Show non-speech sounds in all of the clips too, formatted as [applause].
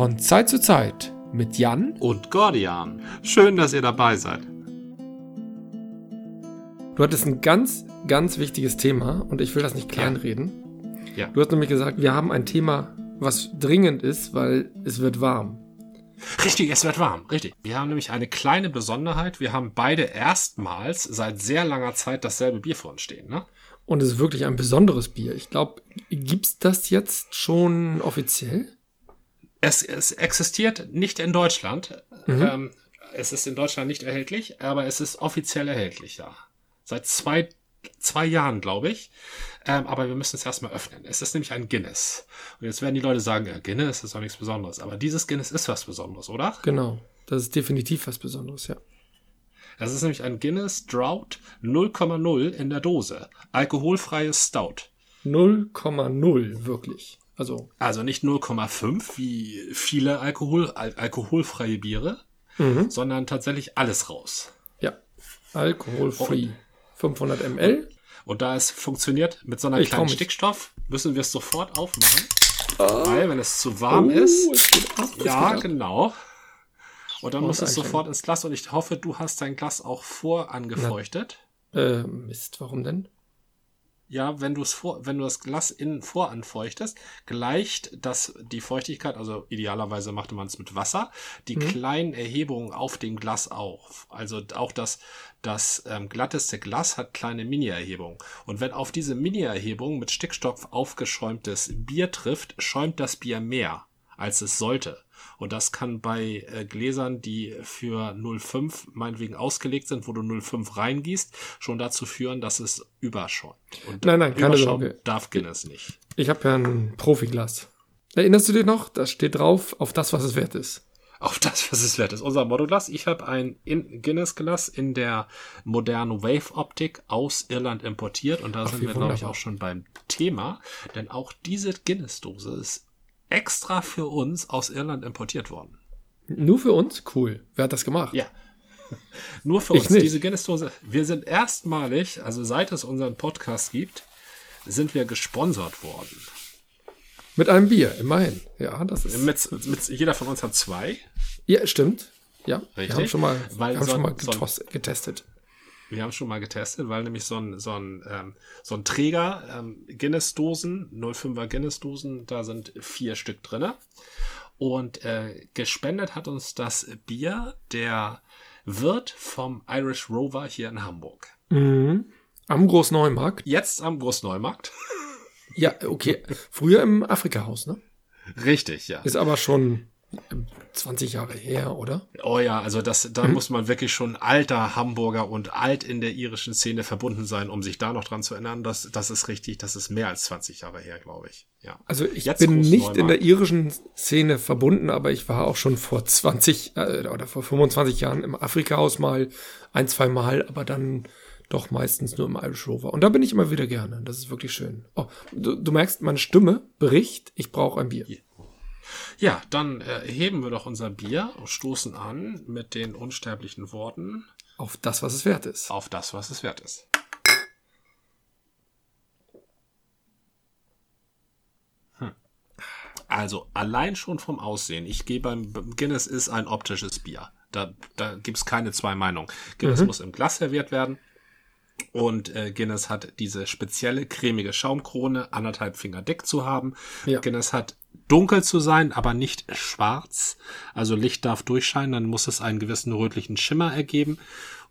Von Zeit zu Zeit mit Jan und Gordian. Schön, dass ihr dabei seid. Du hattest ein ganz, ganz wichtiges Thema und ich will das nicht kleinreden. Ja. Du hast nämlich gesagt, wir haben ein Thema, was dringend ist, weil es wird warm. Richtig, es wird warm, richtig. Wir haben nämlich eine kleine Besonderheit. Wir haben beide erstmals seit sehr langer Zeit dasselbe Bier vor uns stehen, ne? Und es ist wirklich ein besonderes Bier. Ich glaube, gibt's das jetzt schon offiziell? Es, es existiert nicht in Deutschland. Mhm. Ähm, es ist in Deutschland nicht erhältlich, aber es ist offiziell erhältlich, ja. Seit zwei, zwei Jahren, glaube ich. Ähm, aber wir müssen es erstmal öffnen. Es ist nämlich ein Guinness. Und jetzt werden die Leute sagen, ja, Guinness ist doch nichts Besonderes. Aber dieses Guinness ist was Besonderes, oder? Genau. Das ist definitiv was Besonderes, ja. Das ist nämlich ein Guinness Drought 0,0 in der Dose. Alkoholfreies Stout. 0,0 wirklich. Also, Also nicht 0,5 wie viele Alkohol, al alkoholfreie Biere, mhm. sondern tatsächlich alles raus. ja. Alkoholfree. 500 ml. Und da es funktioniert mit so einer Ich kleinen. Stickstoff, müssen wir es sofort aufmachen. Weil, wenn es zu warm ist, Oh, geht ab, ja, genau. Und dann muss es sofort ins Glas und ich hoffe, du hast dein Glas auch vorangefeuchtet. Äh, Mist, warum denn? Ja, wenn du es vor, wenn du das Glas innen voranfeuchtest, gleicht das die Feuchtigkeit, also idealerweise machte man es mit Wasser, die Mhm. kleinen Erhebungen auf dem Glas auf. Also auch das, das ähm, glatteste Glas hat kleine Mini-Erhebungen. Und wenn auf diese Mini-Erhebungen mit Stickstoff aufgeschäumtes Bier trifft, schäumt das Bier mehr, als es sollte. Und das kann bei äh, Gläsern, die für 0,5 meinetwegen ausgelegt sind, wo du 0,5 reingießt, schon dazu führen, dass es überschäumt. Und Nein, nein, keine Sorge. darf Guinness nicht. Ich habe ja ein Profiglas. Erinnerst du dich noch? Das steht drauf, auf das, was es wert ist. Auf das, was es wert ist. Unser Motto-Glas. Ich habe ein in- Guinness-Glas in der modernen Wave-Optik aus Irland importiert. Und da Ach, sind wir, glaube ich, auch schon beim Thema. Denn auch diese Guinness-Dose ist extra für uns aus Irland importiert worden. Nur für uns? Cool. Wer hat das gemacht? Ja. [laughs] Nur für Ich uns. nicht. Diese Guinness-Dose. Wir sind erstmalig, also seit es unseren Podcast gibt, sind wir gesponsert worden. Mit einem Bier, immerhin. Ja, das ist. Mit, mit, jeder von uns hat zwei. ja, stimmt. Ja, wir Richtig. haben schon mal, Weil wir haben so- schon mal so- getestet. Wir haben schon mal getestet, weil nämlich so ein, so ein, ähm, so ein Träger ähm, Guinness-Dosen, 05er Guinness-Dosen, da sind vier Stück drinne. Und äh, gespendet hat uns das Bier der Wirt vom Irish Rover hier in Hamburg. Mhm. Am Großneumarkt. Jetzt am Großneumarkt. Ja, okay. Früher im Afrika-Haus, ne? Richtig, ja. Ist aber schon 20 Jahre her, oder? Oh ja, also das, da muss man wirklich schon alter Hamburger und alt in der irischen Szene verbunden sein, um sich da noch dran zu erinnern. Das, das ist richtig, das ist mehr als 20 Jahre her, glaube ich. Ja. Also ich Jetzt bin nicht Großneumarkt. in der irischen Szene verbunden, aber ich war auch schon vor 20 äh, oder vor 25 Jahren im Afrika-Haus mal ein, zwei Mal, aber dann doch meistens nur im Irish Rover. Und da bin ich immer wieder gerne. Das ist wirklich schön. Oh, du, du merkst, meine Stimme bricht. Ich brauche ein Bier. Ja, dann äh, heben wir doch unser Bier und stoßen an mit den unsterblichen Worten Auf das, was es wert ist. auf das, was es wert ist. Hm. Also, allein schon vom Aussehen. Ich gehe beim Guinness ist ein optisches Bier. Da, da gibt's keine zwei Meinungen. Guinness muss im Glas serviert werden. Und äh, Guinness hat diese spezielle cremige Schaumkrone, anderthalb Finger dick zu haben. Ja. Guinness hat dunkel zu sein, aber nicht schwarz. Also Licht darf durchscheinen, dann muss es einen gewissen rötlichen Schimmer ergeben.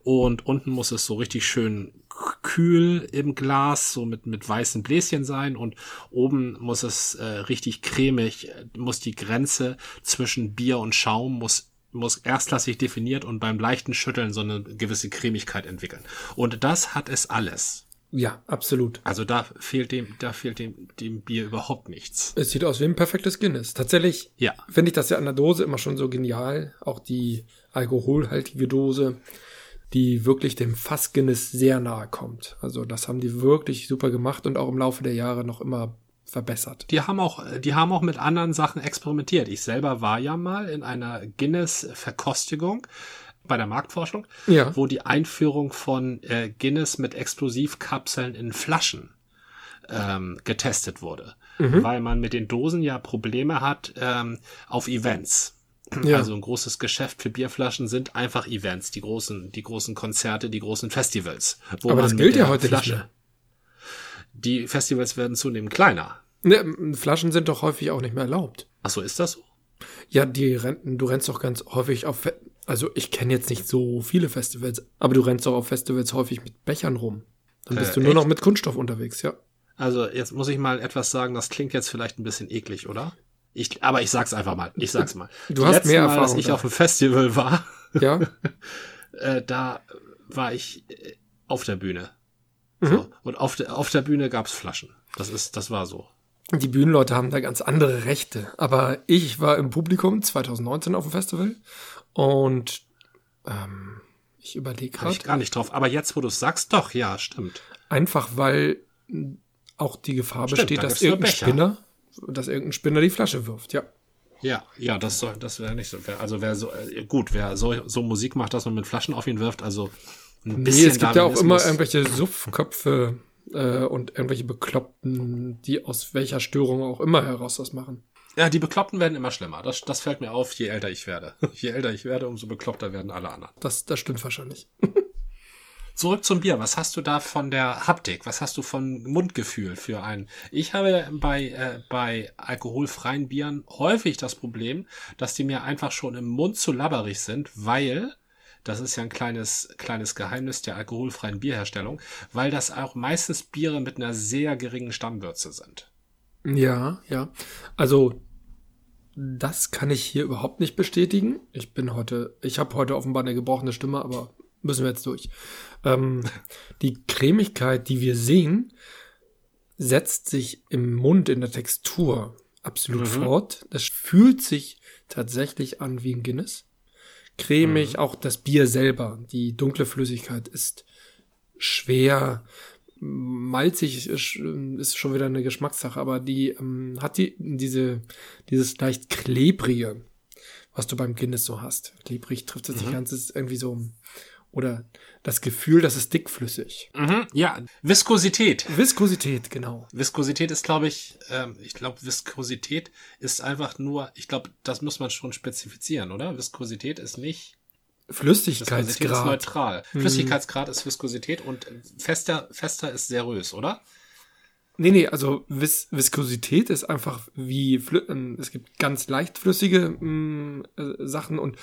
Und unten muss es so richtig schön kühl im Glas, so mit, mit weißen Bläschen sein. Und oben muss es äh, richtig cremig, äh, muss die Grenze zwischen Bier und Schaum muss muss erstklassig definiert und beim leichten Schütteln so eine gewisse Cremigkeit entwickeln. Und das hat es alles. Ja, absolut. Also da fehlt dem, da fehlt dem, dem Bier überhaupt nichts. Es sieht aus wie ein perfektes Guinness. Tatsächlich Ja. finde ich das ja an der Dose immer schon so genial. Auch die alkoholhaltige Dose, die wirklich dem Fass Guinness sehr nahe kommt. Also das haben die wirklich super gemacht und auch im Laufe der Jahre noch immer verbessert. Die haben auch, die haben auch mit anderen Sachen experimentiert. Ich selber war ja mal in einer Guinness-Verkostigung bei der Marktforschung, Ja. wo die Einführung von äh, Guinness mit Explosivkapseln in Flaschen ähm, getestet wurde. mhm. weil man mit den Dosen ja Probleme hat ähm, auf Events. Ja. Also ein großes Geschäft für Bierflaschen sind einfach Events, die großen, die großen Konzerte, die großen Festivals. Aber das gilt ja heute Flasche, nicht mehr. Die Festivals werden zunehmend kleiner. Ne, Flaschen sind doch häufig auch nicht mehr erlaubt. Ach so, ist das so? Ja, die Renten, du rennst doch ganz häufig auf, Fe also ich kenne jetzt nicht so viele Festivals, aber du rennst doch auf Festivals häufig mit Bechern rum. Dann bist äh, du nur echt? noch mit Kunststoff unterwegs, ja. Also jetzt muss ich mal etwas sagen, das klingt jetzt vielleicht ein bisschen eklig, oder? Ich, aber ich sag's einfach mal. Ich sag's mal. Du Die hast mehr Erfahrung. Mal, dass ich da. auf dem Festival war, ja, [laughs] äh, da war ich äh, auf der Bühne. Mhm. So. Und auf der, auf der Bühne gab's Flaschen. Das ist, das war so. Die Bühnenleute haben da ganz andere Rechte. Aber ich war im Publikum 2019 auf dem Festival und ähm, ich überlege gerade. ich gar nicht drauf. Aber jetzt, wo du es sagst, doch, ja, stimmt. Einfach weil auch die Gefahr stimmt, besteht, da dass irgendein Spinner, dass irgendein Spinner die Flasche wirft, ja. Ja, ja, das soll, das wäre nicht so. Also wer so äh, gut, wer so, so Musik macht, dass man mit Flaschen auf ihn wirft, also ein bisschen. Nee, es gibt ja auch immer irgendwelche Suffköpfe äh, und irgendwelche Bekloppten, die aus welcher Störung auch immer heraus das machen. Ja, die Bekloppten werden immer schlimmer. Das, das fällt mir auf, je älter ich werde. Je älter ich werde, umso bekloppter werden alle anderen. Das, das stimmt wahrscheinlich. [laughs] Zurück zum Bier. Was hast du da von der Haptik? Was hast du von Mundgefühl für ein? Ich habe bei, äh, bei alkoholfreien Bieren häufig das Problem, dass die mir einfach schon im Mund zu labberig sind, weil das ist ja ein kleines, kleines Geheimnis der alkoholfreien Bierherstellung, weil das auch meistens Biere mit einer sehr geringen Stammwürze sind. Ja, ja. Also, das kann ich hier überhaupt nicht bestätigen. Ich bin heute, ich habe heute offenbar eine gebrochene Stimme, aber müssen wir jetzt durch. Ähm, [laughs] die Cremigkeit, die wir sehen, setzt sich im Mund in der Textur absolut mhm. fort. Das fühlt sich tatsächlich an wie ein Guinness cremig, mhm. auch das Bier selber. Die dunkle Flüssigkeit ist schwer, malzig ist, schon wieder eine Geschmackssache, aber die ähm, hat die diese dieses leicht klebrige, was du beim Guinness so hast. Klebrig trifft es mhm. nicht ganz, ist irgendwie so oder das Gefühl, das ist dickflüssig. Mhm, ja, Viskosität. Viskosität, genau. Viskosität ist, glaube ich, ähm, ich glaube, Viskosität ist einfach nur, ich glaube, das muss man schon spezifizieren, oder? Viskosität ist nicht Flüssigkeitsgrad. Viskosität ist neutral. Mhm. Flüssigkeitsgrad ist Viskosität und fester, fester ist serös, oder? Nee, nee, also Vis Viskosität ist einfach wie, Flü ähm, es gibt ganz leicht flüssige mh, mm, äh, Sachen und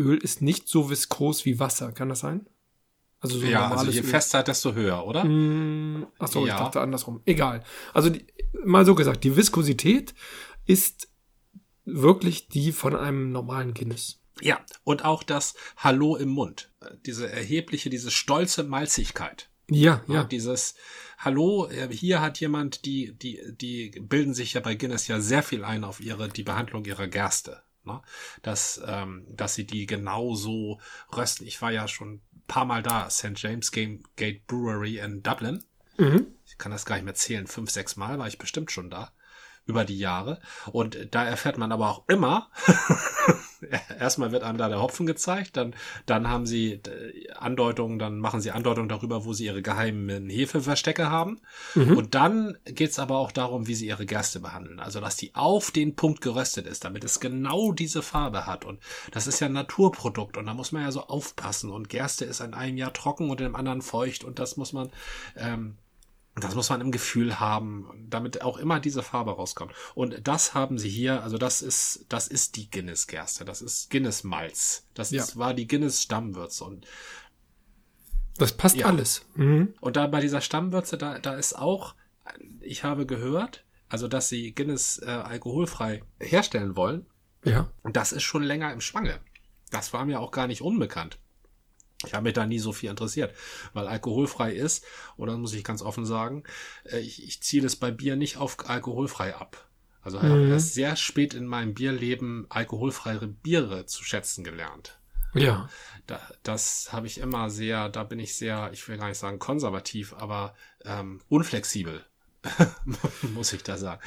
Öl ist nicht so viskos wie Wasser. Kann das sein? Also so ja, also je Öl. fester, desto höher, oder? Mm, ach so, ja. ich dachte andersrum. Egal. Also die, mal so gesagt, die Viskosität ist wirklich die von einem normalen Guinness. Ja, und auch das Hallo im Mund. Diese erhebliche, diese stolze Malzigkeit. Ja, ja. Dieses Hallo, äh, hier hat jemand, die, die, die bilden sich ja bei Guinness ja sehr viel ein auf ihre, die Behandlung ihrer Gerste. Ne? Dass, ähm, dass sie die genauso rösten. Ich war ja schon ein paar Mal da, St. James Game Gate Brewery in Dublin. Mhm. Ich kann das gar nicht mehr zählen. Fünf, sechs Mal war ich bestimmt schon da über die Jahre. Und da erfährt man aber auch immer, [laughs] erstmal wird einem da der Hopfen gezeigt, dann, dann haben sie äh, Andeutungen, dann machen sie Andeutungen darüber, wo sie ihre geheimen Hefeverstecke haben. Mhm. Und dann geht's aber auch darum, wie sie ihre Gerste behandeln. Also, dass die auf den Punkt geröstet ist, damit es genau diese Farbe hat. Und das ist ja ein Naturprodukt und da muss man ja so aufpassen. Und Gerste ist in einem Jahr trocken und im anderen feucht und das muss man, ähm, das muss man im Gefühl haben, damit auch immer diese Farbe rauskommt. Und das haben sie hier, also das ist, das ist die Guinness-Gerste, das ist Guinness-Malz. Das ja. ist, war die Guinness-Stammwürze und das passt ja. alles. Mhm. Und da bei dieser Stammwürze, da, da ist auch, ich habe gehört, also dass sie Guinness äh, alkoholfrei herstellen wollen. Ja. Und das ist schon länger im Schwange. Das war mir auch gar nicht unbekannt. Ich habe mich da nie so viel interessiert, weil alkoholfrei ist, das muss ich ganz offen sagen, äh, ich, ich ziele es bei Bier nicht auf alkoholfrei ab. Also ich habe mhm. erst sehr spät in meinem Bierleben alkoholfreie Biere zu schätzen gelernt. Ja. Da, das habe ich immer sehr, da bin ich sehr, ich will gar nicht sagen konservativ, aber ähm, unflexibel. [laughs] muss ich da sagen.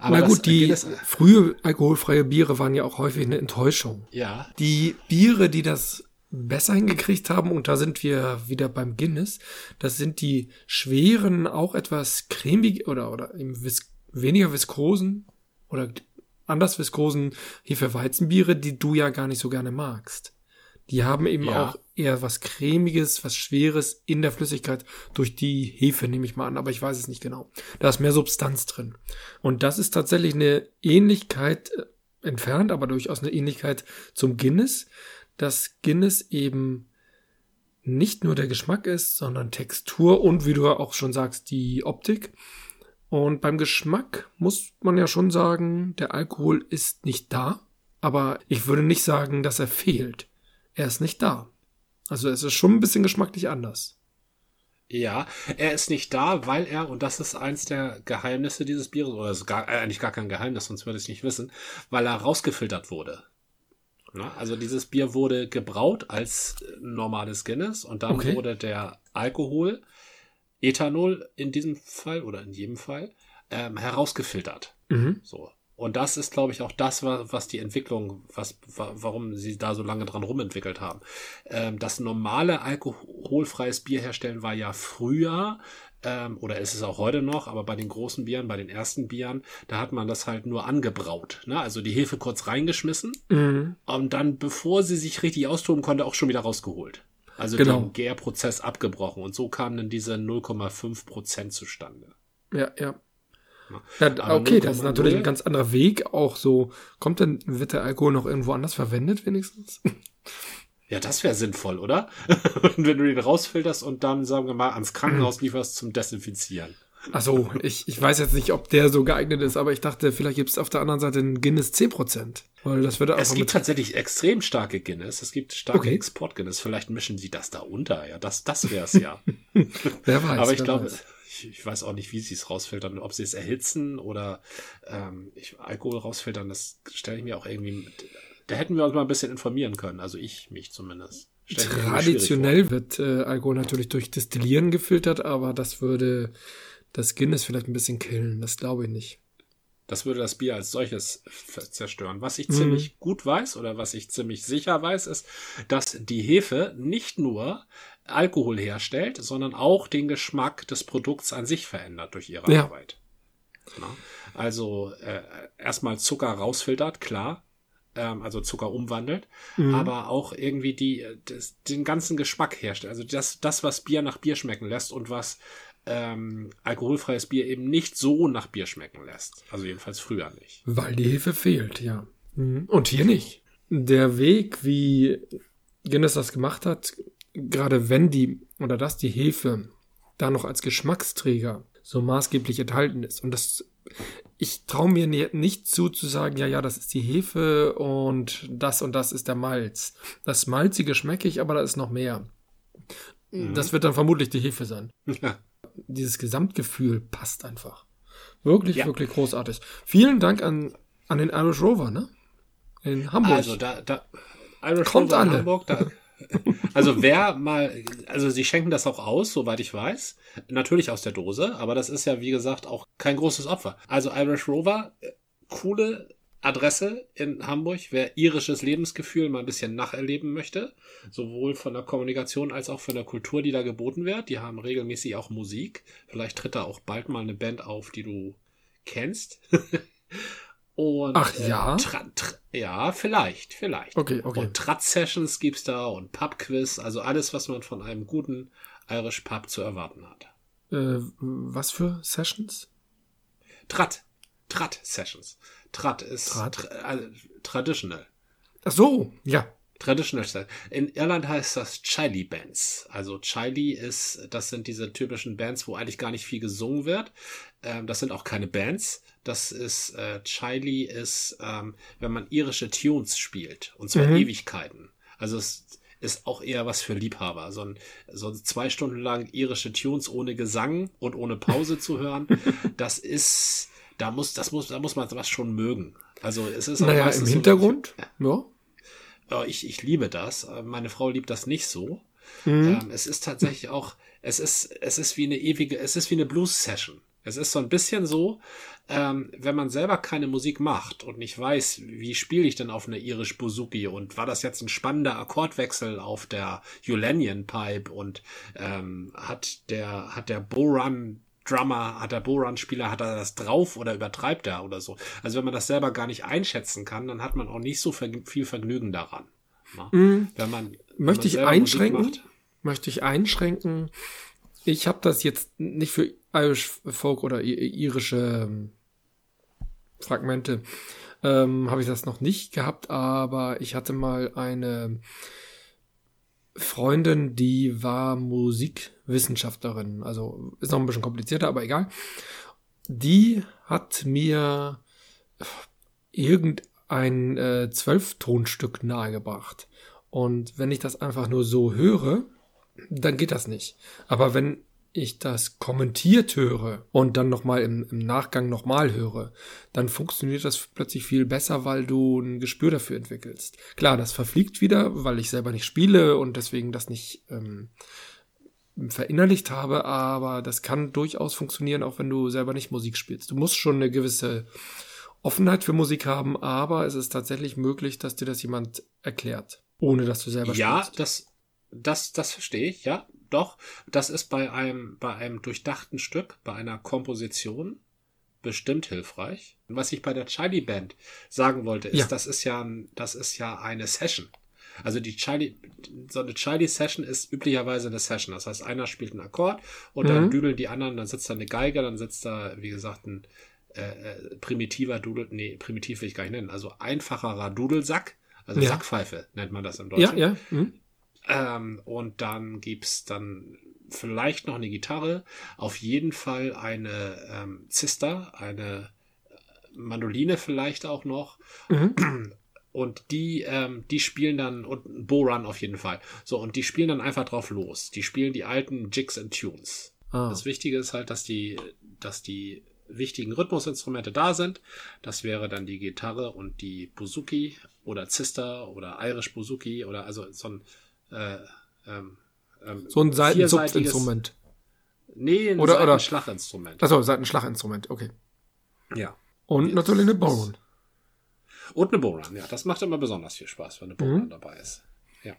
Aber Na gut, die frühe alkoholfreie Biere waren ja auch häufig eine Enttäuschung. Ja. Die Biere, die das besser hingekriegt haben, und da sind wir wieder beim Guinness, das sind die schweren, auch etwas cremig oder, oder im Vis weniger viskosen oder anders viskosen Hefeweizenbiere, die du ja gar nicht so gerne magst. Die haben eben Ja. auch eher was cremiges, was schweres in der Flüssigkeit durch die Hefe, nehme ich mal an, aber ich weiß es nicht genau. Da ist mehr Substanz drin. Und das ist tatsächlich eine Ähnlichkeit äh, entfernt, aber durchaus eine Ähnlichkeit zum Guinness, dass Guinness eben nicht nur der Geschmack ist, sondern Textur und wie du auch schon sagst, die Optik. Und beim Geschmack muss man ja schon sagen, der Alkohol ist nicht da, aber ich würde nicht sagen, dass er fehlt. Er ist nicht da. Also es ist schon ein bisschen geschmacklich anders. Ja, er ist nicht da, weil er, und das ist eins der Geheimnisse dieses Bieres, oder ist gar, äh, eigentlich gar kein Geheimnis, sonst würde ich es nicht wissen, weil er rausgefiltert wurde. Na, also dieses Bier wurde gebraut als äh, normales Guinness und dann Okay. wurde der Alkohol, Ethanol in diesem Fall oder in jedem Fall, ähm, herausgefiltert. Mhm. So. Und das ist, glaube ich, auch das, was, die Entwicklung, was, wa- warum sie da so lange dran rumentwickelt haben. Ähm, das normale alkoholfreies Bier herstellen war ja früher, ähm, oder ist es auch heute noch, aber bei den großen Bieren, bei den ersten Bieren, da hat man das halt nur angebraut. Ne? Also die Hefe kurz reingeschmissen Mhm. und dann, bevor sie sich richtig austoben konnte, auch schon wieder rausgeholt. Also Genau. den Gärprozess abgebrochen. Und so kamen dann diese 0,5 Prozent zustande. Ja, ja. Ja. okay, das ist 0,0 natürlich ein ganz anderer Weg. Auch so, kommt denn, wird der Alkohol noch irgendwo anders verwendet, wenigstens? Ja, das wäre sinnvoll, oder? [laughs] Und wenn du den rausfilterst und dann, sagen wir mal, ans Krankenhaus lieferst zum Desinfizieren. Ach so, ich, ich weiß jetzt nicht, ob der so geeignet ist, aber ich dachte, vielleicht gibt es auf der anderen Seite einen Guinness 10%. Weil das würde Es gibt tatsächlich extrem starke Guinness. Es gibt starke Okay. Export-Guinness. Vielleicht mischen sie das da unter. Ja, das, das wär's ja. [laughs] Wer weiß. Aber ich glaube, ich, ich weiß auch nicht, wie sie es rausfiltern. Ob sie es erhitzen oder ähm, ich, Alkohol rausfiltern, das stelle ich mir auch irgendwie. Mit, da hätten wir uns mal ein bisschen informieren können. Also ich mich zumindest. Traditionell wird äh, Alkohol natürlich durch Destillieren gefiltert, aber das würde das Guinness vielleicht ein bisschen killen. Das glaube ich nicht. Das würde das Bier als solches zerstören. Was ich Mhm. ziemlich gut weiß oder was ich ziemlich sicher weiß, ist, dass die Hefe nicht nur Alkohol herstellt, sondern auch den Geschmack des Produkts an sich verändert durch ihre Ja. Arbeit. Na? Also äh, erstmal Zucker rausfiltert, klar. Ähm, also Zucker umwandelt, Mhm. aber auch irgendwie die, äh, das, den ganzen Geschmack herstellt. Also das, das, was Bier nach Bier schmecken lässt und was ähm, alkoholfreies Bier eben nicht so nach Bier schmecken lässt. Also jedenfalls früher nicht. Weil die Hefe fehlt, ja. Mhm. Und hier nicht. Der Weg, wie Guinness das gemacht hat, gerade wenn die oder dass die Hefe da noch als Geschmacksträger so maßgeblich enthalten ist. Und das, ich traue mir ni- nicht zu, zu sagen, ja, ja, das ist die Hefe und das und das ist der Malz. Das Malzige schmecke ich, aber da ist noch mehr. Das wird dann vermutlich die Hefe sein. [laughs] Ja. Dieses Gesamtgefühl passt einfach. Wirklich, Ja. wirklich großartig. Vielen Dank an, an den Irish Rover, ne? In Hamburg. Also da, da Irish Kommt Rover in alle. Hamburg, da, [laughs] also wer mal, also sie schenken das auch aus, soweit ich weiß, natürlich aus der Dose, aber das ist ja wie gesagt auch kein großes Opfer. Also Irish Rover, äh, coole Adresse in Hamburg, wer irisches Lebensgefühl mal ein bisschen nacherleben möchte, sowohl von der Kommunikation als auch von der Kultur, die da geboten wird. Die haben regelmäßig auch Musik. Vielleicht tritt da auch bald mal eine Band auf, die du kennst. [laughs] Und, Ach ja? Tra tra ja, vielleicht, vielleicht. Okay, okay. Und Tratz-Sessions gibt's da und Pub-Quiz, also alles, was man von einem guten Irish Pub zu erwarten hat. äh, was für Sessions? Trat. Trat-Sessions. Trat ist Trat? Tra äh, traditional. Ach so, ja. Traditional Style. In Irland heißt das Chiley Bands. Also Chiley ist, das sind diese typischen Bands, wo eigentlich gar nicht viel gesungen wird. Ähm, das sind auch keine Bands. Das ist, äh, Chiley ist, ähm, wenn man irische Tunes spielt. Und zwar Mhm. Ewigkeiten. Also es ist auch eher was für Liebhaber. So, ein, so zwei Stunden lang irische Tunes ohne Gesang und ohne Pause zu hören, [laughs] das ist, da muss, das muss, da muss man was schon mögen. Also es ist Naja, im so- Hintergrund. Ja. ja, ich, ich liebe das. Äh, Meine Frau liebt das nicht so. Mhm. Ähm, es ist tatsächlich auch, es ist, es ist wie eine ewige, es ist wie eine Blues-Session. Es ist so ein bisschen so, ähm, wenn man selber keine Musik macht und nicht weiß, wie spiele ich denn auf einer irisch Bouzouki und war das jetzt ein spannender Akkordwechsel auf der Ulanian Pipe und ähm, hat der hat der Boran Drummer, hat der Boran-Spieler, hat er das drauf oder übertreibt er oder so. Also wenn man das selber gar nicht einschätzen kann, dann hat man auch nicht so viel Vergnügen daran. Ne? Mm. Wenn man wenn möchte man ich einschränken, möchte ich einschränken. Ich habe das jetzt nicht für Irish Folk oder irische ähm, Fragmente ähm, habe ich das noch nicht gehabt, aber ich hatte mal eine Freundin, die war Musikwissenschaftlerin. Also ist noch ein bisschen komplizierter, aber egal. Die hat mir irgendein äh, Zwölftonstück nahegebracht. Und wenn ich das einfach nur so höre, dann geht das nicht. Aber wenn ich das kommentiert höre und dann nochmal im, im Nachgang nochmal höre, dann funktioniert das plötzlich viel besser, weil du ein Gespür dafür entwickelst. Klar, das verfliegt wieder, weil ich selber nicht spiele und deswegen das nicht ähm, verinnerlicht habe, aber das kann durchaus funktionieren, auch wenn du selber nicht Musik spielst. Du musst schon eine gewisse Offenheit für Musik haben, aber es ist tatsächlich möglich, dass dir das jemand erklärt, ohne dass du selber ja, spielst. Ja, das, das, das verstehe ich, ja doch, das ist bei einem, bei einem durchdachten Stück, bei einer Komposition bestimmt hilfreich. Was ich bei der Charlie Band sagen wollte, ist, ja. das ist ja, das ist ja eine Session. Also die Charlie, so eine Charlie Session ist üblicherweise eine Session. Das heißt, einer spielt einen Akkord und mhm. dann düdeln die anderen, dann sitzt da eine Geige, dann sitzt da, wie gesagt, ein äh, äh, primitiver Dudel, nee, primitiv will ich gar nicht nennen, also einfacherer Dudelsack, also ja. Sackpfeife nennt man das im Deutschen. Ja, ja. Mhm. Ähm, und dann gibt's dann vielleicht noch eine Gitarre, auf jeden Fall eine ähm, Zister, eine äh, Mandoline vielleicht auch noch. Mhm. Und die, ähm, die spielen dann, und ein Bo-Run auf jeden Fall. So, und die spielen dann einfach drauf los. Die spielen die alten Jigs and Tunes. Ah. Das Wichtige ist halt, dass die, dass die wichtigen Rhythmusinstrumente da sind. Das wäre dann die Gitarre und die Buzuki oder Zister oder Irish Buzuki oder also so ein äh, ähm, ähm, so ein Seitenzupfinstrument. Nee, ein oder, Seitenschlaginstrument. Achso, Seitenschlaginstrument, okay. Ja. Und natürlich eine Boron. Und eine Boron, ja. Das macht immer besonders viel Spaß, wenn eine Boron mhm. dabei ist. Ja.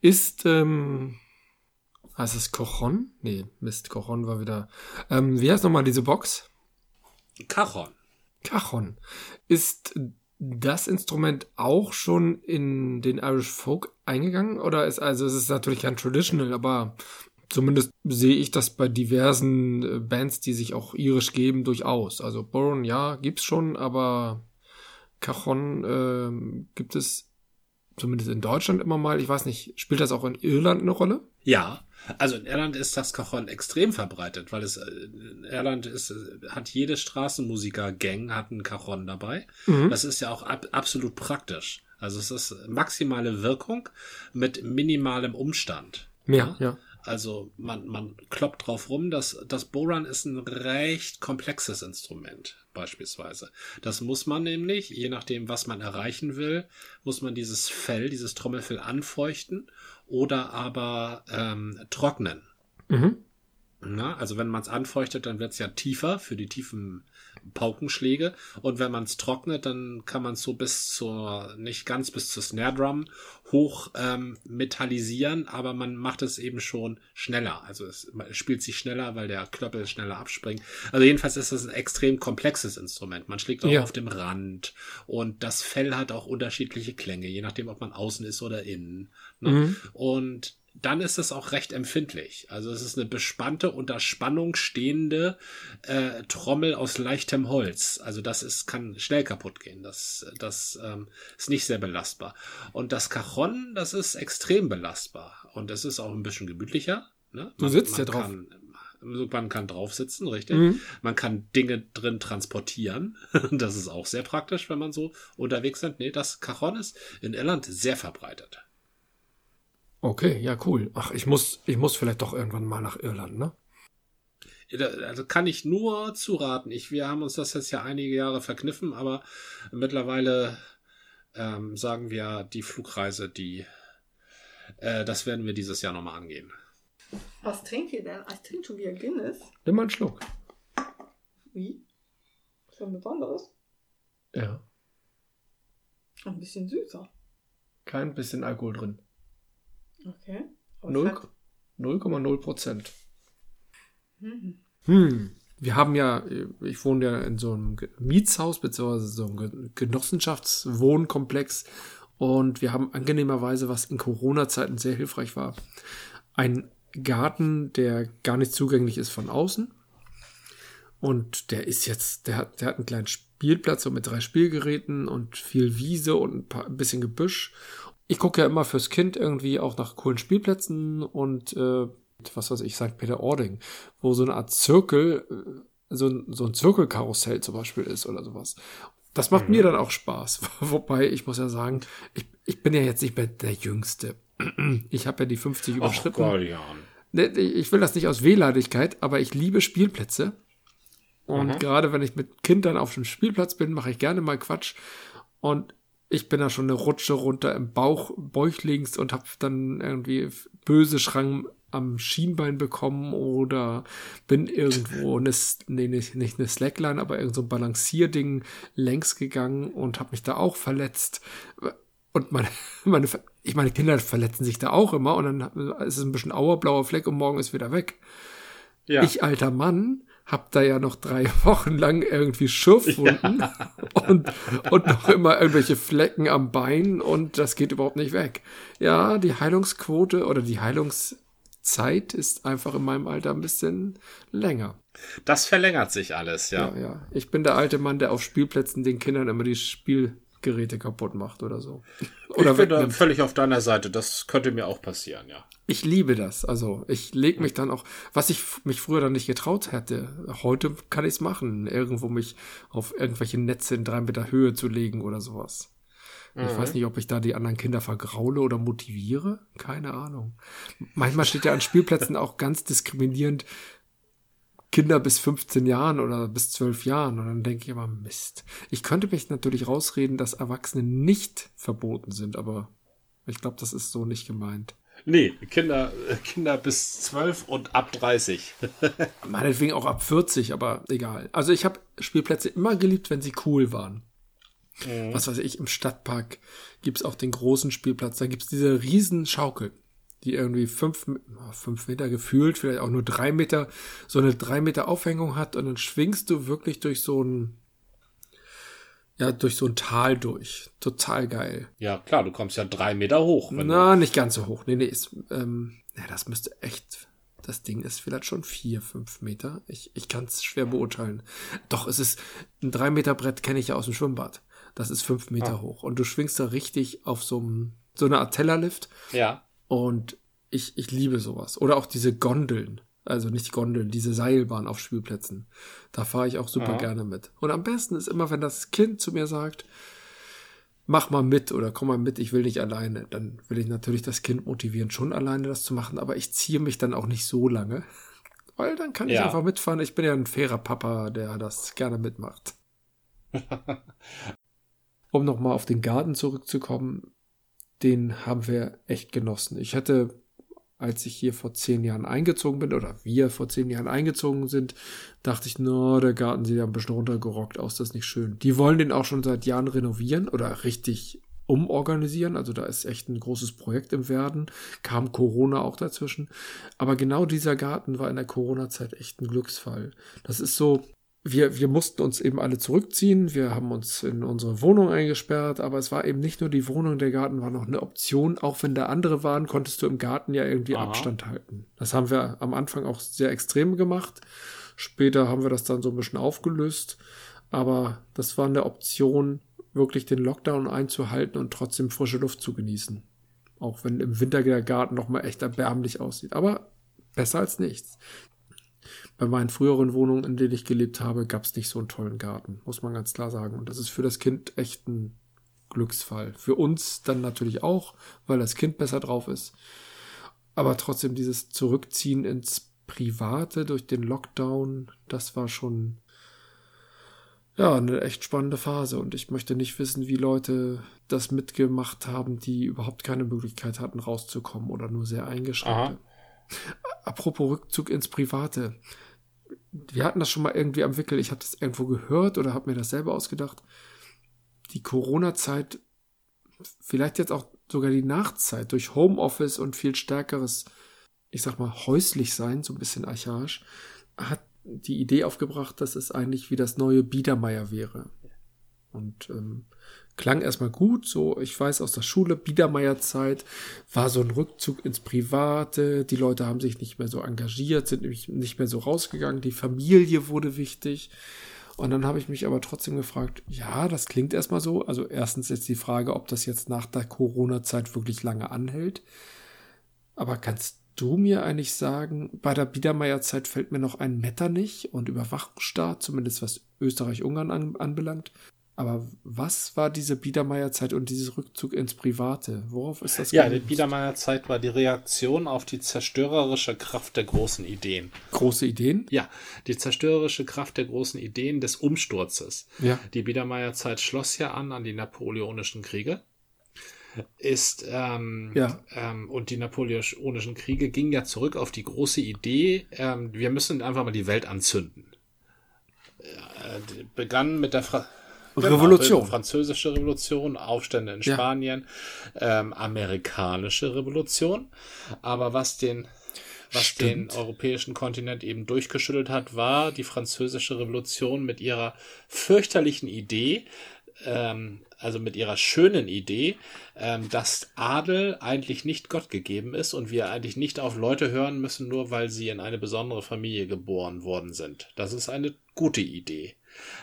Ist, ähm, heißt es Cochon? Nee, Mist, Cochon war wieder. Ähm, wie heißt nochmal diese Box? Cajon. Cajon. Ist das Instrument auch schon in den Irish Folk eingegangen? Oder ist, also es ist natürlich kein Traditional, aber zumindest sehe ich das bei diversen äh, Bands, die sich auch irisch geben, durchaus. Also Boron, ja, gibt's schon, aber Cajon äh, gibt es zumindest in Deutschland immer mal. Ich weiß nicht, spielt das auch in Irland eine Rolle? Ja, also in Irland ist das Cajon extrem verbreitet, weil es äh, in Irland ist, äh, hat jede Straßenmusiker-Gang hat einen Cajon dabei. Mhm. Das ist ja auch ab, absolut praktisch. Also es ist maximale Wirkung mit minimalem Umstand. Ja, ja. Also man, man kloppt drauf rum. Das, das Boran ist ein recht komplexes Instrument, beispielsweise. Das muss man nämlich, je nachdem, was man erreichen will, muss man dieses Fell, dieses Trommelfell anfeuchten oder aber ähm, trocknen. Mhm. Na, also wenn man es anfeuchtet, dann wird es ja tiefer für die tiefen Paukenschläge. Und wenn man es trocknet, dann kann man es so bis zur, nicht ganz bis zur Snare Drum hoch ähm, metallisieren, aber man macht es eben schon schneller. Also es, spielt sich schneller, weil der Klöppel schneller abspringt. Also jedenfalls ist es ein extrem komplexes Instrument. Man schlägt auch ja. auf dem Rand und das Fell hat auch unterschiedliche Klänge, je nachdem, ob man außen ist oder innen. Ne? Mhm. Und dann ist es auch recht empfindlich. Also es ist eine bespannte, unter Spannung stehende äh, Trommel aus leichtem Holz. Also das ist, kann schnell kaputt gehen. Das, das ähm, ist nicht sehr belastbar. Und das Cajon, das ist extrem belastbar. Und es ist auch ein bisschen gemütlicher. Ne? Man, du sitzt ja drauf. Kann, man kann drauf sitzen, richtig. Mhm. Man kann Dinge drin transportieren. [laughs] das ist auch sehr praktisch, wenn man so unterwegs ist. Nee, das Cajon ist in Irland sehr verbreitet. Okay, ja, cool. Ach, ich muss, ich muss vielleicht doch irgendwann mal nach Irland, ne? Also kann ich nur zuraten. Ich, wir haben uns das jetzt ja einige Jahre verkniffen, aber mittlerweile ähm, sagen wir die Flugreise, die äh, das werden wir dieses Jahr nochmal angehen. Was trinkt ihr denn? Ich trinke schon wieder Guinness. Nimm mal einen Schluck. Wie? Ist ein besonderes? Ja. Ein bisschen süßer. Kein bisschen Alkohol drin. Okay. 0,0 Prozent. Mhm. Hm. Wir haben ja, ich wohne ja in so einem Mietshaus, beziehungsweise so einem Genossenschaftswohnkomplex. Und wir haben angenehmerweise, was in Corona-Zeiten sehr hilfreich war, einen Garten, der gar nicht zugänglich ist von außen. Und der ist jetzt, der hat, der hat einen kleinen Spielplatz so mit drei Spielgeräten und viel Wiese und ein, paar, ein bisschen Gebüsch. Ich gucke ja immer fürs Kind irgendwie auch nach coolen Spielplätzen und äh, was weiß ich, St. Peter-Ording, wo so eine Art Zirkel, äh, so ein, so ein Zirkelkarussell zum Beispiel ist oder sowas. Das macht mhm. mir dann auch Spaß. [laughs] Wobei, ich muss ja sagen, ich, ich bin ja jetzt nicht mehr der Jüngste. [clears throat] Ich habe ja die 50 überschritten. Ach, ne, ich will das nicht aus Wehleidigkeit, aber ich liebe Spielplätze. Und mhm. gerade wenn ich mit Kindern auf dem Spielplatz bin, mache ich gerne mal Quatsch. Und ich bin da schon eine Rutsche runter im Bauch, bäuchlings und habe dann irgendwie böse Schranken am Schienbein bekommen oder bin irgendwo eine, nee, nicht, nicht eine Slackline, aber irgend so ein Balancierding längs gegangen und habe mich da auch verletzt. Und meine, [laughs] meine, ich meine, Kinder verletzen sich da auch immer und dann ist es ein bisschen auerblauer Fleck und morgen ist wieder weg. Ja. Ich, alter Mann, hab da ja noch drei [laughs] Wochen lang irgendwie Schürfwunden ja. [laughs] und, und noch immer irgendwelche Flecken am Bein und das geht überhaupt nicht weg. Ja, die Heilungsquote oder die Heilungszeit ist einfach in meinem Alter ein bisschen länger. Das verlängert sich alles, ja. Ja, ja. Ich bin der alte Mann, der auf Spielplätzen den Kindern immer die Spiel Geräte kaputt macht oder so. Oder ich bin da völlig auf deiner Seite. Das könnte mir auch passieren, ja. Ich liebe das. Also ich lege mich dann auch, was ich mich früher dann nicht getraut hätte. Heute kann ich es machen, irgendwo mich auf irgendwelche Netze in drei Meter Höhe zu legen oder sowas. Mhm. Ich weiß nicht, ob ich da die anderen Kinder vergraule oder motiviere. Keine Ahnung. Manchmal steht ja an Spielplätzen auch ganz diskriminierend Kinder bis 15 Jahren oder bis 12 Jahren. Und dann denke ich immer, Mist. Ich könnte mich natürlich rausreden, dass Erwachsene nicht verboten sind, aber ich glaube, das ist so nicht gemeint. Nee, Kinder, Kinder bis 12 und ab 30. [laughs] Meinetwegen auch ab 40, aber egal. Also ich habe Spielplätze immer geliebt, wenn sie cool waren. Mhm. Was weiß ich, im Stadtpark gibt's auch den großen Spielplatz, da gibt's diese riesen Schaukel die irgendwie fünf, fünf Meter gefühlt, vielleicht auch nur drei Meter, so eine drei Meter Aufhängung hat und dann schwingst du wirklich durch so ein, ja, durch so ein Tal durch. Total geil. Ja, klar, du kommst ja drei Meter hoch. Na, nicht ganz so hoch. Nee, nee, ist, ähm, ja, das müsste echt, das Ding ist vielleicht schon vier, fünf Meter. Ich, ich kann es schwer beurteilen. Doch, es ist, ein drei Meter Brett kenne ich ja aus dem Schwimmbad. Das ist fünf Meter ah. hoch. Und du schwingst da richtig auf so einem, so einer Art Tellerlift. Ja. Und ich, ich liebe sowas. Oder auch diese Gondeln. Also nicht Gondeln, diese Seilbahn auf Spielplätzen. Da fahre ich auch super ja. gerne mit. Und am besten ist immer, wenn das Kind zu mir sagt, mach mal mit oder komm mal mit, ich will nicht alleine. Dann will ich natürlich das Kind motivieren, schon alleine das zu machen, aber ich ziehe mich dann auch nicht so lange. [laughs] Weil dann kann ja. ich einfach mitfahren. Ich bin ja ein fairer Papa, der das gerne mitmacht. [laughs] um nochmal auf den Garten zurückzukommen, den haben wir echt genossen. Ich hätte, als ich hier vor zehn Jahren eingezogen bin, oder wir vor zehn Jahren eingezogen sind, dachte ich, no, der Garten sieht ja ein bisschen runtergerockt aus, das ist nicht schön. Die wollen den auch schon seit Jahren renovieren oder richtig umorganisieren. Also da ist echt ein großes Projekt im Werden. Kam Corona auch dazwischen. Aber genau dieser Garten war in der Corona-Zeit echt ein Glücksfall. Das ist so, wir, wir mussten uns eben alle zurückziehen. Wir haben uns in unsere Wohnung eingesperrt, aber es war eben nicht nur die Wohnung, der Garten war noch eine Option. Auch wenn da andere waren, konntest du im Garten ja irgendwie Aha. Abstand halten. Das haben wir am Anfang auch sehr extrem gemacht. Später haben wir das dann so ein bisschen aufgelöst. Aber das war eine Option, wirklich den Lockdown einzuhalten und trotzdem frische Luft zu genießen. Auch wenn im Winter der Garten nochmal echt erbärmlich aussieht. Aber besser als nichts. Bei meinen früheren Wohnungen, in denen ich gelebt habe, gab es nicht so einen tollen Garten, muss man ganz klar sagen. Und das ist für das Kind echt ein Glücksfall. Für uns dann natürlich auch, weil das Kind besser drauf ist. Aber trotzdem dieses Zurückziehen ins Private durch den Lockdown, das war schon ja, eine echt spannende Phase und ich möchte nicht wissen, wie Leute das mitgemacht haben, die überhaupt keine Möglichkeit hatten, rauszukommen oder nur sehr eingeschränkt. Apropos Rückzug ins Private wir hatten das schon mal irgendwie am Wickel, ich habe das irgendwo gehört oder habe mir das selber ausgedacht. Die Corona-Zeit, vielleicht jetzt auch sogar die Nachtzeit durch Homeoffice und viel stärkeres, ich sag mal, häuslich sein, so ein bisschen archaisch, hat die Idee aufgebracht, dass es eigentlich wie das neue Biedermeier wäre. Und ähm, klang erstmal gut, so ich weiß aus der Schule, Biedermeierzeit war so ein Rückzug ins Private, die Leute haben sich nicht mehr so engagiert, sind nämlich nicht mehr so rausgegangen, die Familie wurde wichtig. Und dann habe ich mich aber trotzdem gefragt, ja, das klingt erstmal so. Also erstens jetzt die Frage, ob das jetzt nach der Corona-Zeit wirklich lange anhält. Aber kannst du mir eigentlich sagen, bei der Biedermeierzeit fällt mir noch ein Metternich und Überwachungsstaat, zumindest was Österreich-Ungarn an, anbelangt. Aber was war diese Biedermeierzeit und dieses Rückzug ins Private? Worauf ist das? Ja, die Biedermeierzeit war die Reaktion auf die zerstörerische Kraft der großen Ideen. Große Ideen? Ja, die zerstörerische Kraft der großen Ideen des Umsturzes. Ja. Die Biedermeierzeit schloss ja an an die napoleonischen Kriege. Ist ähm, Ja. ähm, und die napoleonischen Kriege gingen ja zurück auf die große Idee, ähm, wir müssen einfach mal die Welt anzünden. Äh, begann mit der Fra Revolution. Genau, französische Revolution, Aufstände in Ja. Spanien, ähm, amerikanische Revolution. Aber was den, was Stimmt. den europäischen Kontinent eben durchgeschüttelt hat, war die französische Revolution mit ihrer fürchterlichen Idee, ähm, also mit ihrer schönen Idee, ähm, dass Adel eigentlich nicht Gott gegeben ist und wir eigentlich nicht auf Leute hören müssen, nur weil sie in eine besondere Familie geboren worden sind. Das ist eine gute Idee.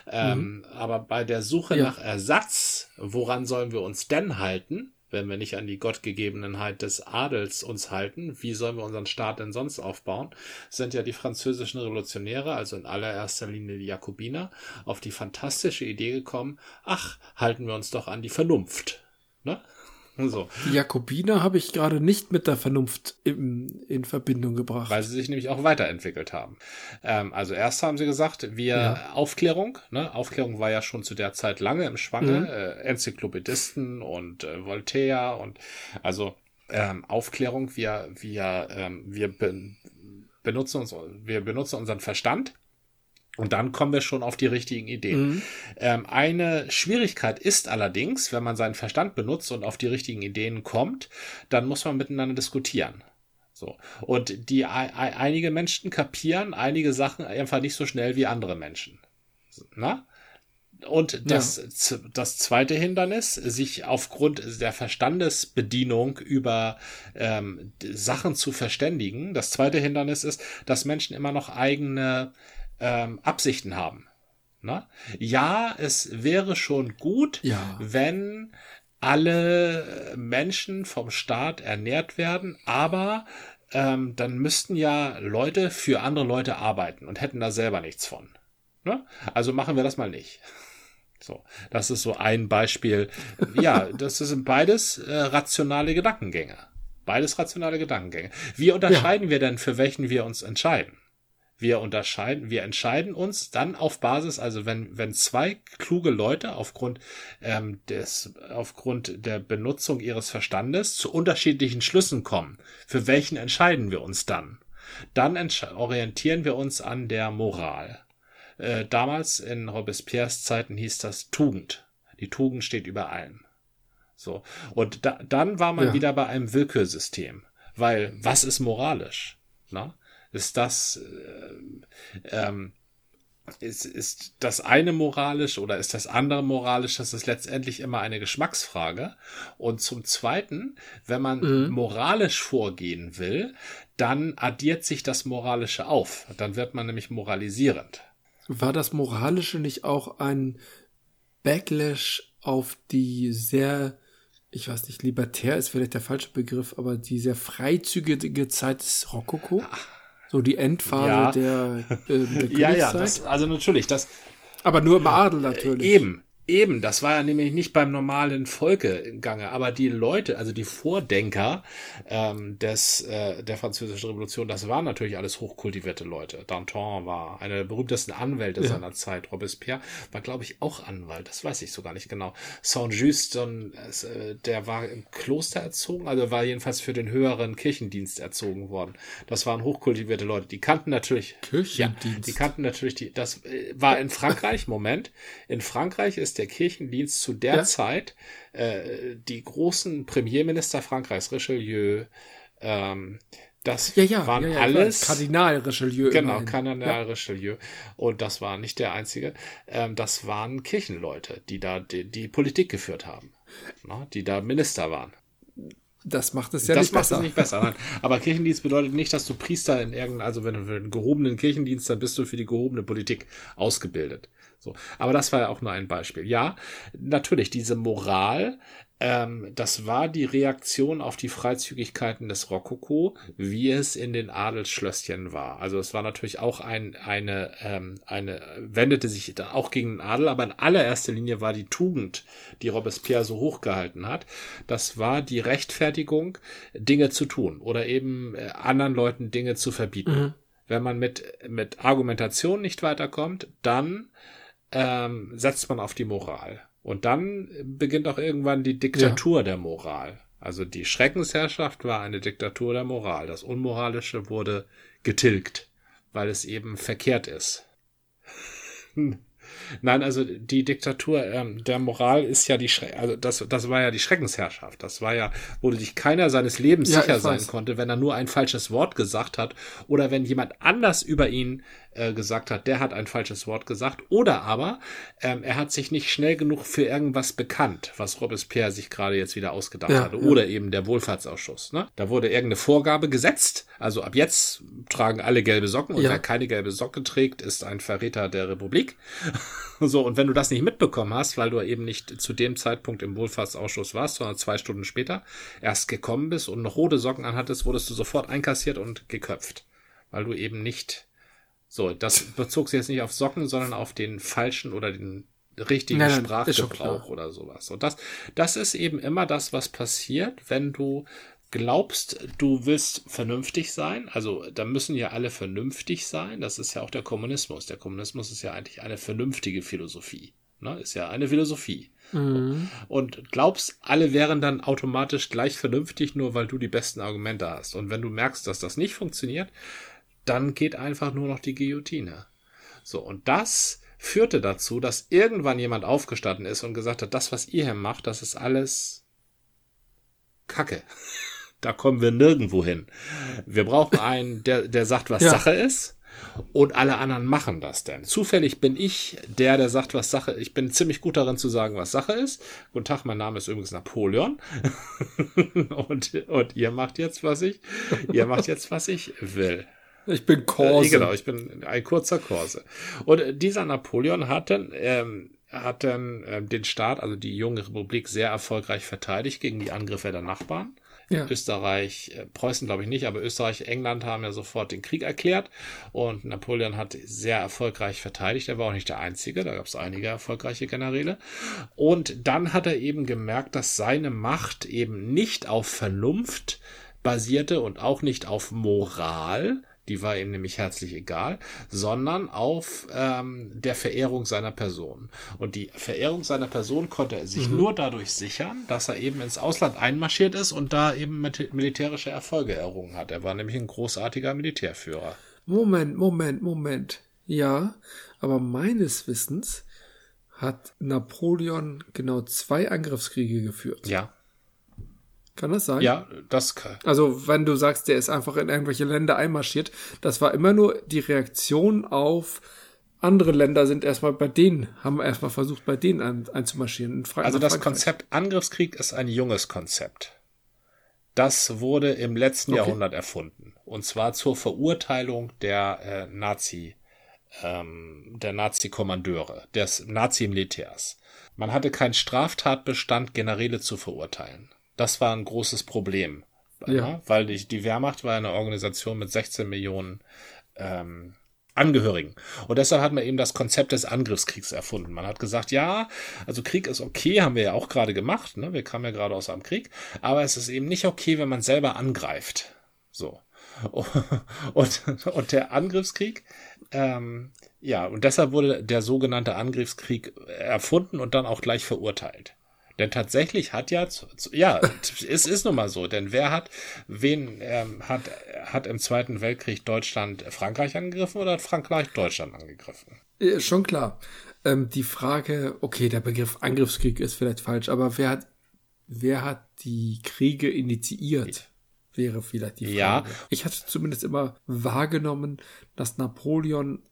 Ähm, aber bei der Suche Ja. nach Ersatz, woran sollen wir uns denn halten, wenn wir nicht an die Gottgegebenheit des Adels uns halten? Wie sollen wir unseren Staat denn sonst aufbauen? Sind ja die französischen Revolutionäre, also in allererster Linie die Jakobiner, auf die fantastische Idee gekommen, ach, halten wir uns doch an die Vernunft. Ne? [laughs] So. Die Jakobiner habe ich gerade nicht mit der Vernunft im, in Verbindung gebracht. Weil sie sich nämlich auch weiterentwickelt haben. Ähm, also erst haben sie gesagt, wir Ja. Aufklärung, ne? Aufklärung war ja schon zu der Zeit lange im Schwange, Mhm. äh, Enzyklopädisten und äh, Voltaire und also ähm, Aufklärung, wir, wir, ähm, wir be benutzen uns, wir benutzen unseren Verstand und dann kommen wir schon auf die richtigen Ideen. Mhm. Ähm, eine Schwierigkeit ist allerdings, wenn man seinen Verstand benutzt und auf die richtigen Ideen kommt, dann muss man miteinander diskutieren. So. Und die ei- ei- einige Menschen kapieren einige Sachen einfach nicht so schnell wie andere Menschen. Na? Und das, z- das zweite Hindernis, sich aufgrund der Verstandesbedienung über ähm, Sachen zu verständigen. Das zweite Hindernis ist, dass Menschen immer noch eigene ähm, Absichten haben. Na? Ja, es wäre schon gut, Ja. wenn alle Menschen vom Staat ernährt werden, aber ähm, dann müssten ja Leute für andere Leute arbeiten und hätten da selber nichts von. Ne? Also machen wir das mal nicht. [laughs] So, das ist so ein Beispiel. Ja, das sind beides äh, rationale Gedankengänge. Beides rationale Gedankengänge. Wie unterscheiden wir denn, für welchen wir uns entscheiden? Wir unterscheiden, wir entscheiden uns dann auf Basis, also wenn, wenn zwei kluge Leute aufgrund ähm, des, aufgrund der Benutzung ihres Verstandes zu unterschiedlichen Schlüssen kommen, für welchen entscheiden wir uns dann? Dann orientieren wir uns an der Moral. Äh, damals in Robespierres Zeiten hieß das Tugend. Die Tugend steht über allem. So. Und da, dann war man Ja. wieder bei einem Willkürsystem. Weil, was ist moralisch? Na? Ist das, äh, ähm, ist, ist das eine moralisch oder ist das andere moralisch? Das ist letztendlich immer eine Geschmacksfrage. Und zum Zweiten, wenn man Mhm. moralisch vorgehen will, dann addiert sich das Moralische auf. Dann wird man nämlich moralisierend. War das Moralische nicht auch ein Backlash auf die sehr, ich weiß nicht, libertär ist vielleicht der falsche Begriff, aber die sehr freizügige Zeit des Rokoko? So die Endphase Ja. der, äh, der [laughs] Ja, ja, Königszeit? das, also natürlich, das, aber nur im Adel natürlich. Eben, eben. Das war ja nämlich nicht beim normalen Volke im Gange, aber die Leute, also die Vordenker ähm, des äh, der französischen Revolution, das waren natürlich alles hochkultivierte Leute. Danton war einer der berühmtesten Anwälte Ja. seiner Zeit. Robespierre war, glaube ich, auch Anwalt. Das weiß ich sogar nicht genau. Saint-Just, so äh, der war im Kloster erzogen, also war jedenfalls für den höheren Kirchendienst erzogen worden. Das waren hochkultivierte Leute. Die kannten natürlich Kirchendienst. Ja, die kannten natürlich die. Das äh, war in Frankreich. Moment, in Frankreich ist der Kirchendienst zu der Ja. Zeit äh, die großen Premierminister Frankreichs, Richelieu, ähm, Das Ja, ja, waren ja, alles. Kardinal Richelieu. Genau, immerhin. Kardinal Richelieu. Und das war nicht der einzige. Ähm, das waren Kirchenleute, die da die, die Politik geführt haben. Na, die da Minister waren. Das macht es ja das nicht macht besser. es nicht besser. Nein. Aber Kirchendienst bedeutet nicht, dass du Priester in irgendeinem, also wenn du für einen gehobenen Kirchendienst, dann bist du für die gehobene Politik ausgebildet. So. Aber das war ja auch nur ein Beispiel. Ja, natürlich, diese Moral, ähm, das war die Reaktion auf die Freizügigkeiten des Rokoko, wie es in den Adelsschlösschen war. Also es war natürlich auch ein, eine, ähm, eine, wendete sich da auch gegen den Adel, aber in allererster Linie war die Tugend, die Robespierre so hochgehalten hat, das war die Rechtfertigung, Dinge zu tun oder eben äh, anderen Leuten Dinge zu verbieten. Wenn man mit, mit Argumentation nicht weiterkommt, dann ähm, setzt man auf die Moral. Und dann beginnt auch irgendwann die Diktatur der Moral. Also die Schreckensherrschaft war eine Diktatur der Moral. Das Unmoralische wurde getilgt, weil es eben verkehrt ist. [laughs] Nein, also die Diktatur ähm, der Moral ist ja die Schre also das, das war ja die Schreckensherrschaft. Das war ja, wo sich keiner seines Lebens Ja, sicher ich sein konnte, wenn er nur ein falsches Wort gesagt hat oder wenn jemand anders über ihn äh, gesagt hat, der hat ein falsches Wort gesagt oder aber ähm, er hat sich nicht schnell genug für irgendwas bekannt, was Robespierre sich gerade jetzt wieder ausgedacht Ja, hatte ja. oder eben der Wohlfahrtsausschuss. Ne? Da wurde irgendeine Vorgabe gesetzt, also ab jetzt tragen alle gelbe Socken und Ja. wer keine gelbe Socke trägt, ist ein Verräter der Republik. [laughs] So, und wenn du das nicht mitbekommen hast, weil du eben nicht zu dem Zeitpunkt im Wohlfahrtsausschuss warst, sondern zwei Stunden später erst gekommen bist und noch rote Socken anhattest, wurdest du sofort einkassiert und geköpft. Weil du eben nicht. So, das bezog sich jetzt nicht auf Socken, sondern auf den falschen oder den richtigen Nein, nein, Sprachgebrauch oder sowas. Und das, das ist eben immer das, was passiert, wenn du glaubst, du willst vernünftig sein. Also da müssen ja alle vernünftig sein. Das ist ja auch der Kommunismus. Der Kommunismus ist ja eigentlich eine vernünftige Philosophie. Ne? Ist ja eine Philosophie. Mhm. Und glaubst, alle wären dann automatisch gleich vernünftig, nur weil du die besten Argumente hast. Und wenn du merkst, dass das nicht funktioniert, dann geht einfach nur noch die Guillotine. So, und das führte dazu, dass irgendwann jemand aufgestanden ist und gesagt hat, das, was ihr hier macht, das ist alles Kacke. [laughs] Da kommen wir nirgendwo hin. Wir brauchen einen, der, der sagt, was Ja. Sache ist. Und alle anderen machen das denn. Zufällig bin ich der, der sagt, was Sache Ich bin ziemlich gut darin zu sagen, was Sache ist. Guten Tag, mein Name ist übrigens Napoleon. [laughs] und, und ihr macht jetzt, was ich, ihr macht jetzt, was ich will. Ich bin Korse. Äh, genau, ich bin ein kurzer Korse. Und äh, dieser Napoleon hat dann, ähm, hat dann ähm, den Staat, also die junge Republik, sehr erfolgreich verteidigt gegen die Angriffe der Nachbarn. Ja. Österreich, äh, Preußen glaube ich nicht, aber Österreich, England haben ja sofort den Krieg erklärt und Napoleon hat sehr erfolgreich verteidigt. Er war auch nicht der Einzige, da gab es einige erfolgreiche Generäle. Und dann hat er eben gemerkt, dass seine Macht eben nicht auf Vernunft basierte und auch nicht auf Moral, die war ihm nämlich herzlich egal, sondern auf ähm, der Verehrung seiner Person. Und die Verehrung seiner Person konnte er sich nur dadurch sichern, dass er eben ins Ausland einmarschiert ist und da eben militärische Erfolge errungen hat. Er war nämlich ein großartiger Militärführer. Moment, Moment, Moment. Ja, aber meines Wissens hat Napoleon genau zwei Angriffskriege geführt. Ja, Kann das sein? ja, das kann. Also, wenn du sagst, der ist einfach in irgendwelche Länder einmarschiert, das war immer nur die Reaktion auf andere Länder sind erstmal bei denen, haben erstmal versucht, bei denen ein, einzumarschieren. Also das. Konzept Angriffskrieg ist ein junges Konzept. Das wurde im letzten Okay. Jahrhundert erfunden. Und zwar zur Verurteilung der äh, Nazi, ähm, der Nazi-Kommandeure, des Nazi-Militärs. Man hatte keinen Straftatbestand, Generäle zu verurteilen. Das war ein großes Problem. Ja. Ja, weil die, die Wehrmacht war eine Organisation mit 16 Millionen ähm, Angehörigen. Und deshalb hat man eben das Konzept des Angriffskriegs erfunden. Man hat gesagt, ja, also Krieg ist okay, haben wir ja auch gerade gemacht, ne? wir kamen ja gerade aus einem Krieg, aber es ist eben nicht okay, wenn man selber angreift. So. [laughs] Und, und der Angriffskrieg, ähm, ja, und deshalb wurde der sogenannte Angriffskrieg erfunden und dann auch gleich verurteilt. Denn tatsächlich hat ja, ja, [laughs] es ist nun mal so, denn wer hat, wen ähm, hat, hat im Zweiten Weltkrieg Deutschland Frankreich angegriffen oder hat Frankreich Deutschland angegriffen? Äh, schon klar. Ähm, die Frage, okay, der Begriff Angriffskrieg ist vielleicht falsch, aber wer hat, wer hat die Kriege initiiert? wäre vielleicht die Frage. Ja. Ich hatte zumindest immer wahrgenommen, dass Napoleon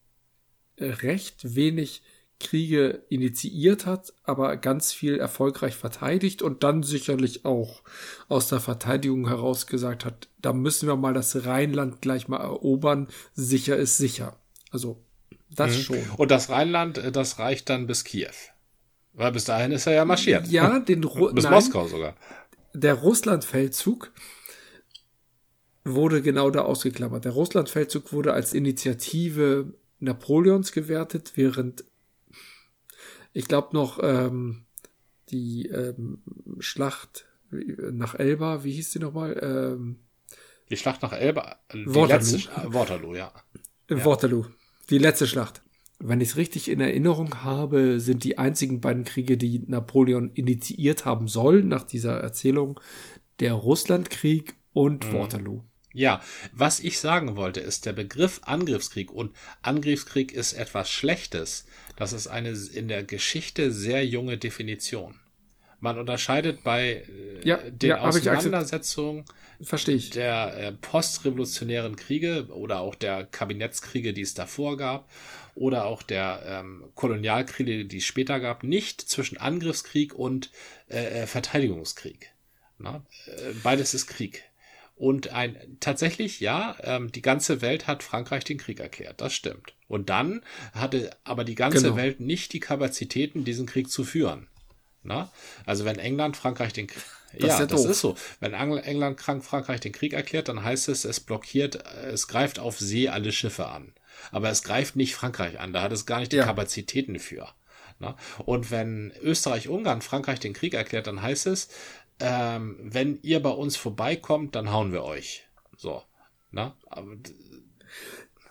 äh, recht wenig Kriege initiiert hat, aber ganz viel erfolgreich verteidigt und dann sicherlich auch aus der Verteidigung heraus gesagt hat, da müssen wir mal das Rheinland gleich mal erobern, sicher ist sicher. Also das Mhm. schon. Und das Rheinland, äh, das reicht dann bis Kiew. Weil bis dahin ist er ja marschiert. Ja, [laughs] den Ru bis nein, Moskau sogar. der Russlandfeldzug wurde genau da ausgeklammert. Der Russlandfeldzug wurde als Initiative Napoleons gewertet, während ich glaube noch ähm, die ähm, Schlacht nach Elba, wie hieß die nochmal? Ähm, Die Schlacht nach Elba. Die Waterloo. letzte Sch- äh, Waterloo, ja. Waterloo. Die letzte Schlacht. Wenn ich es richtig in Erinnerung habe, sind die einzigen beiden Kriege, die Napoleon initiiert haben soll, nach dieser Erzählung, der Russlandkrieg und Waterloo. Ja, was ich sagen wollte, ist der Begriff Angriffskrieg und Angriffskrieg ist etwas Schlechtes. Das ist eine in der Geschichte sehr junge Definition. Man unterscheidet bei äh, Ja, den ja, Auseinandersetzungen Verstehe ich. der äh, postrevolutionären Kriege oder auch der Kabinettskriege, die es davor gab, oder auch der ähm, Kolonialkriege, die es später gab, nicht zwischen Angriffskrieg und äh, äh, Verteidigungskrieg. Na? Äh, beides ist Krieg. Und ein tatsächlich, ja, ähm, die ganze Welt hat Frankreich den Krieg erklärt, das stimmt. Und dann hatte aber die ganze Genau. Welt nicht die Kapazitäten, diesen Krieg zu führen. Na? Also wenn England Frankreich den Krieg. Das ja, ist ja das ist so. Wenn England krank Frankreich den Krieg erklärt, dann heißt es, es blockiert, es greift auf See alle Schiffe an. Aber es greift nicht Frankreich an, da hat es gar nicht die Ja. Kapazitäten für. Na? Und wenn Österreich-Ungarn Frankreich den Krieg erklärt, dann heißt es, ähm, wenn ihr bei uns vorbeikommt, dann hauen wir euch. So. Na? Aber d-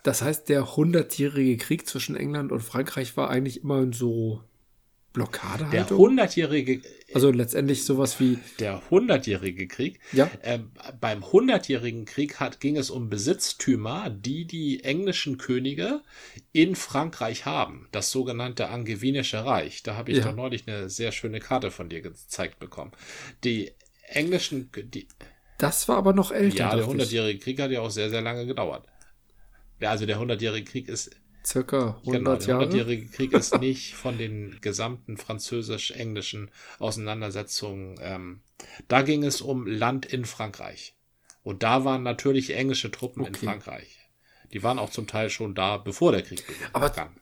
Das heißt, der hundertjährige Krieg zwischen England und Frankreich war eigentlich immer in so der hundertjährige, Also letztendlich sowas wie, der hundertjährige Krieg, ja, Ähm, beim Hundertjährigen Krieg hat, ging es um Besitztümer, die die englischen Könige in Frankreich haben. Das sogenannte Angevinische Reich. Da habe ich Ja. doch neulich eine sehr schöne Karte von dir gezeigt bekommen. Die englischen, die, das war aber noch älter. ja, der. Hundertjährige Krieg hat ja auch sehr, sehr lange gedauert. Ja, also der Hundertjährige Krieg ist Circa 100 Genau, der Jahre. Hundertjährige Krieg ist nicht von den gesamten französisch-englischen Auseinandersetzungen. Ähm, da ging es um Land in Frankreich. Und da waren natürlich englische Truppen in Okay. Frankreich. Die waren auch zum Teil schon da, bevor der Krieg begann. Aber-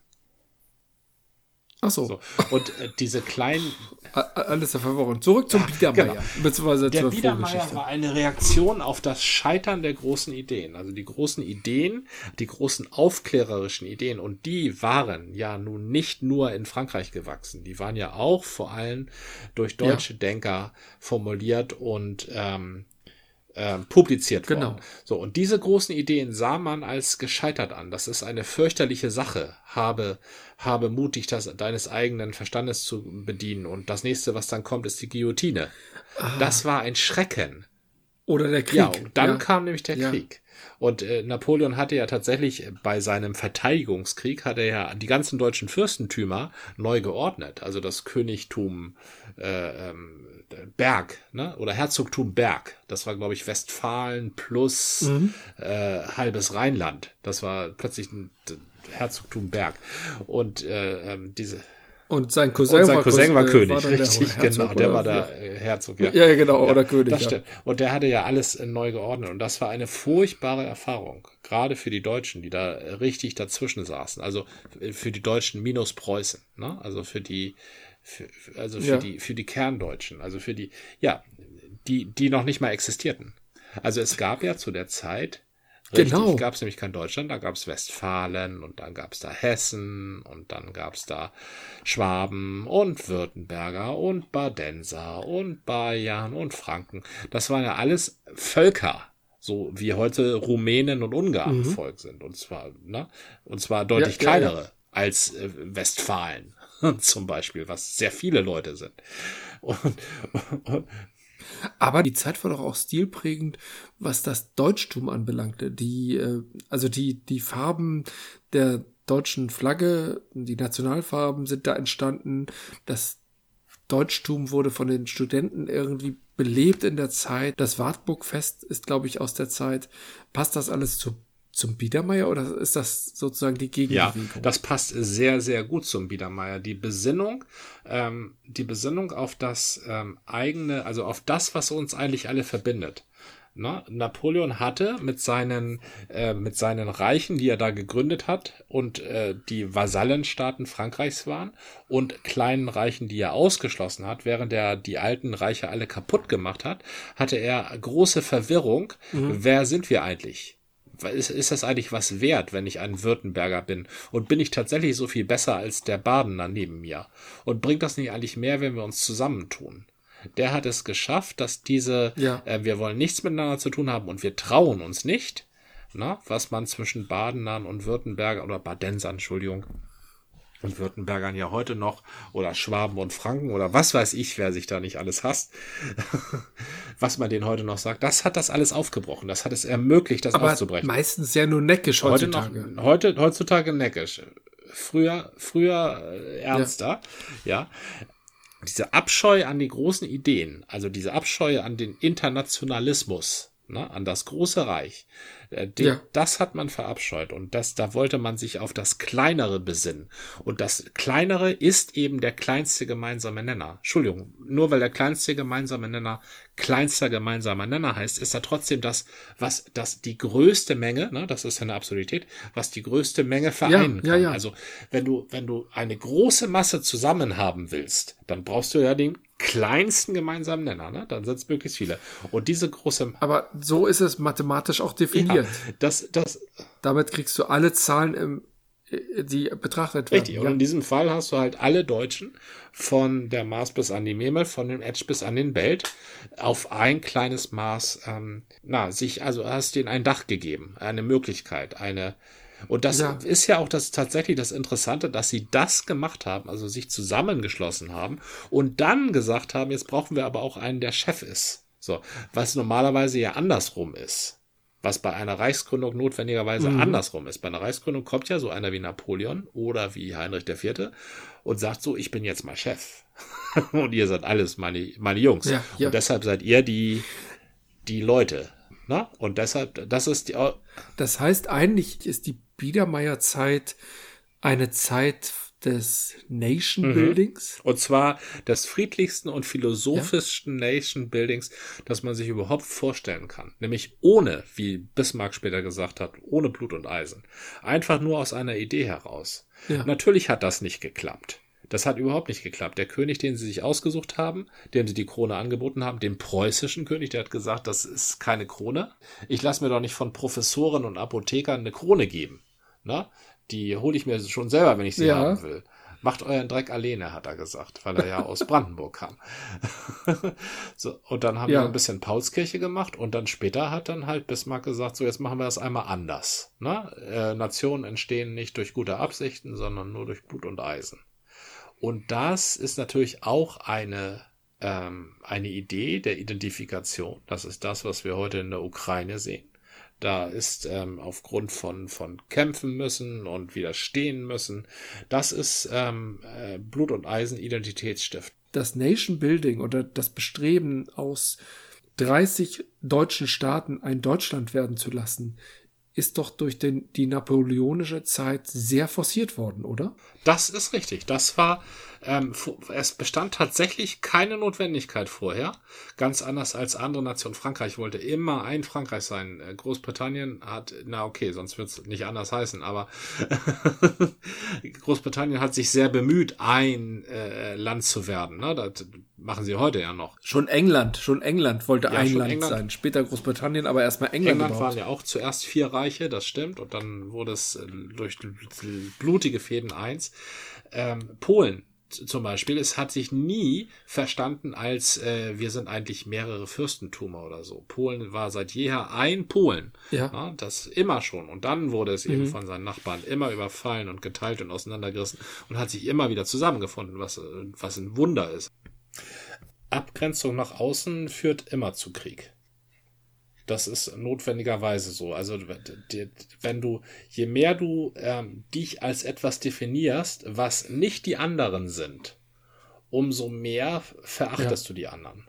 Ach so, so. Und äh, diese kleinen, alles der Verwirrung. Zurück zum Biedermeier. genau. Beziehungsweise Der zur Biedermeier war eine Reaktion auf das Scheitern der großen Ideen. Also die großen Ideen, die großen aufklärerischen Ideen. Und die waren ja nun nicht nur in Frankreich gewachsen. Die waren ja auch vor allem durch deutsche Denker formuliert und ähm, ähm, publiziert Genau. worden. So, und diese großen Ideen sah man als gescheitert an. Das ist eine fürchterliche Sache. Habe, habe mutig das, deines eigenen Verstandes zu bedienen. Und das nächste, was dann kommt, ist die Guillotine. Das war ein Schrecken. Oder der Krieg. Ja, und dann Ja. kam nämlich der Ja. Krieg. Und äh, Napoleon hatte ja tatsächlich bei seinem Verteidigungskrieg hat er ja die ganzen deutschen Fürstentümer neu geordnet. Also das Königtum äh, ähm, Berg, ne? Oder Herzogtum Berg. Das war, glaube ich, Westfalen plus Mhm. äh, halbes Rheinland. Das war plötzlich ein Herzogtum Berg. Und äh, ähm, diese Und sein Cousin, und sein war, Cousin war äh, König, dann der richtig, Herzog genau. Der war der äh, Herzog, ja. Ja, ja, genau, oder König. Ja. Und der hatte ja alles äh, neu geordnet. Und das war eine furchtbare Erfahrung. Gerade für die Deutschen, die da äh, richtig dazwischen saßen. Also für die Deutschen minus Preußen. Ne? Also für die, für- also für Ja. die, für die Kerndeutschen. Also für die, ja, die, die noch nicht mal existierten. Also es gab ja zu der Zeit, Genau. gab es nämlich kein Deutschland, da gab es Westfalen und dann gab es da Hessen und dann gab es da Schwaben und Württemberger und Badenser und Bayern und Franken. Das waren ja alles Völker, so wie heute Rumänen und Ungarn Mhm. Volk sind. Und zwar, ne? Und zwar deutlich Ja, ja, ja. kleinere als äh, Westfalen [laughs] zum Beispiel, was sehr viele Leute sind. Und, und, Aber die Zeit war doch auch stilprägend, was das Deutschtum anbelangte. Die, äh, also die, die Farben der deutschen Flagge, die Nationalfarben sind da entstanden. Das Deutschtum wurde von den Studenten irgendwie belebt in der Zeit. Das Wartburgfest ist, glaube ich, aus der Zeit. Passt das alles zu, zum Biedermeier oder ist das sozusagen die Gegenbewegung? Ja, das passt sehr, sehr gut zum Biedermeier. Die Besinnung, ähm, die Besinnung auf das ähm, eigene, also auf das, was uns eigentlich alle verbindet. Na, Napoleon hatte mit seinen, äh, mit seinen Reichen, die er da gegründet hat und äh, die Vasallenstaaten Frankreichs waren und kleinen Reichen, die er ausgeschlossen hat, während er die alten Reiche alle kaputt gemacht hat, hatte er große Verwirrung. Mhm. Wer sind wir eigentlich? Ist, ist das eigentlich was wert, wenn ich ein Württemberger bin? Und bin ich tatsächlich so viel besser als der Badener neben mir? Und bringt das nicht eigentlich mehr, wenn wir uns zusammentun? der hat es geschafft, dass diese, ja. äh, wir wollen nichts miteinander zu tun haben und wir trauen uns nicht, na, was man zwischen Badenern und Württembergern oder Badensern, Entschuldigung, und Württembergern ja heute noch oder Schwaben und Franken oder was weiß ich, wer sich da nicht alles hasst, [laughs] was man denen heute noch sagt, das hat das alles aufgebrochen, das hat es ermöglicht, das Aber aufzubrechen. Meistens ja nur neckisch heutzutage. Heute noch, heute, heutzutage neckisch. Früher, früher äh, ernster, ja. ja diese Abscheu an die großen Ideen, also diese Abscheu an den Internationalismus, ne, an das große Reich, den, ja. Das hat man verabscheut und das, da wollte man sich auf das Kleinere besinnen. Und das Kleinere ist eben der kleinste gemeinsame Nenner. Entschuldigung, nur weil der kleinste gemeinsame Nenner kleinster gemeinsamer Nenner heißt, ist er trotzdem das, was das die größte Menge, ne, das ist eine Absurdität, was die größte Menge vereinen ja, kann. Ja, also wenn du, wenn du eine große Masse zusammen haben willst, dann brauchst du ja den kleinsten gemeinsamen Nenner, ne? Dann sind es möglichst viele. Und diese große. Aber so ist es mathematisch auch definiert. Ja, das, das. Damit kriegst du alle Zahlen im, die betrachtet werden. Richtig. Und in diesem Fall hast du halt alle Deutschen von der Mars bis an die Memel, von dem Edge bis an den Belt auf ein kleines Maß, ähm, na, sich, also hast denen ein Dach gegeben, eine Möglichkeit, eine, und das ja. ist ja auch das tatsächlich das Interessante, dass sie das gemacht haben, also sich zusammengeschlossen haben und dann gesagt haben, jetzt brauchen wir aber auch einen, der Chef ist. So, was normalerweise ja andersrum ist. Was bei einer Reichsgründung notwendigerweise mhm. andersrum ist. Bei einer Reichsgründung kommt ja so einer wie Napoleon oder wie Heinrich IV. und sagt so, ich bin jetzt mal Chef. [laughs] und ihr seid alles meine, meine Jungs. Ja, ja. Und deshalb seid ihr die, die Leute. Na? Und deshalb, das ist die. Das heißt, eigentlich ist die Biedermeierzeit eine Zeit des Nation Buildings. Mhm. Und zwar des friedlichsten und philosophischsten ja? Nation Buildings, das man sich überhaupt vorstellen kann. Nämlich ohne, wie Bismarck später gesagt hat, ohne Blut und Eisen. Einfach nur aus einer Idee heraus. Ja. Natürlich hat das nicht geklappt. Das hat überhaupt nicht geklappt. Der König, den sie sich ausgesucht haben, dem sie die Krone angeboten haben, dem preußischen König, der hat gesagt, das ist keine Krone. Ich lasse mir doch nicht von Professoren und Apothekern eine Krone geben. Na? Die hole ich mir schon selber, wenn ich sie ja. haben will. Macht euren Dreck alleine, hat er gesagt, weil er ja aus [laughs] Brandenburg kam. [laughs] so, und dann haben ja. wir ein bisschen Paulskirche gemacht und dann später hat dann halt Bismarck gesagt, so jetzt machen wir das einmal anders. Ne? Äh, Nationen entstehen nicht durch gute Absichten, sondern nur durch Blut und Eisen. Und das ist natürlich auch eine, ähm, eine Idee der Identifikation. Das ist das, was wir heute in der Ukraine sehen. Da ist ähm, aufgrund von, von kämpfen müssen und widerstehen müssen. Das ist ähm, äh, Blut und Eisen Identitätsstift. Das Nation Building oder das Bestreben aus 30 deutschen Staaten ein Deutschland werden zu lassen, ist doch durch den, die napoleonische Zeit sehr forciert worden, oder? Das ist richtig. Das war ähm, es bestand tatsächlich keine Notwendigkeit vorher, ganz anders als andere Nationen. Frankreich wollte immer ein Frankreich sein. Äh, Großbritannien hat, na okay, sonst wird es nicht anders heißen, aber [laughs] Großbritannien hat sich sehr bemüht, ein äh, Land zu werden. Ne? Das machen sie heute ja noch. Schon England, schon England wollte ja, ein Land England. sein. Später Großbritannien, aber erstmal England. England überhaupt. waren ja auch zuerst vier Reiche, das stimmt, und dann wurde es äh, durch blutige Fäden eins. Ähm, Polen zum Beispiel, es hat sich nie verstanden als äh, wir sind eigentlich mehrere Fürstentümer oder so. Polen war seit jeher ein Polen. Ja. ja das immer schon. Und dann wurde es mhm. eben von seinen Nachbarn immer überfallen und geteilt und auseinandergerissen und hat sich immer wieder zusammengefunden, was, was ein Wunder ist. Abgrenzung nach außen führt immer zu Krieg. Das ist notwendigerweise so. Also wenn du, je mehr du ähm, dich als etwas definierst, was nicht die anderen sind, umso mehr verachtest du die anderen.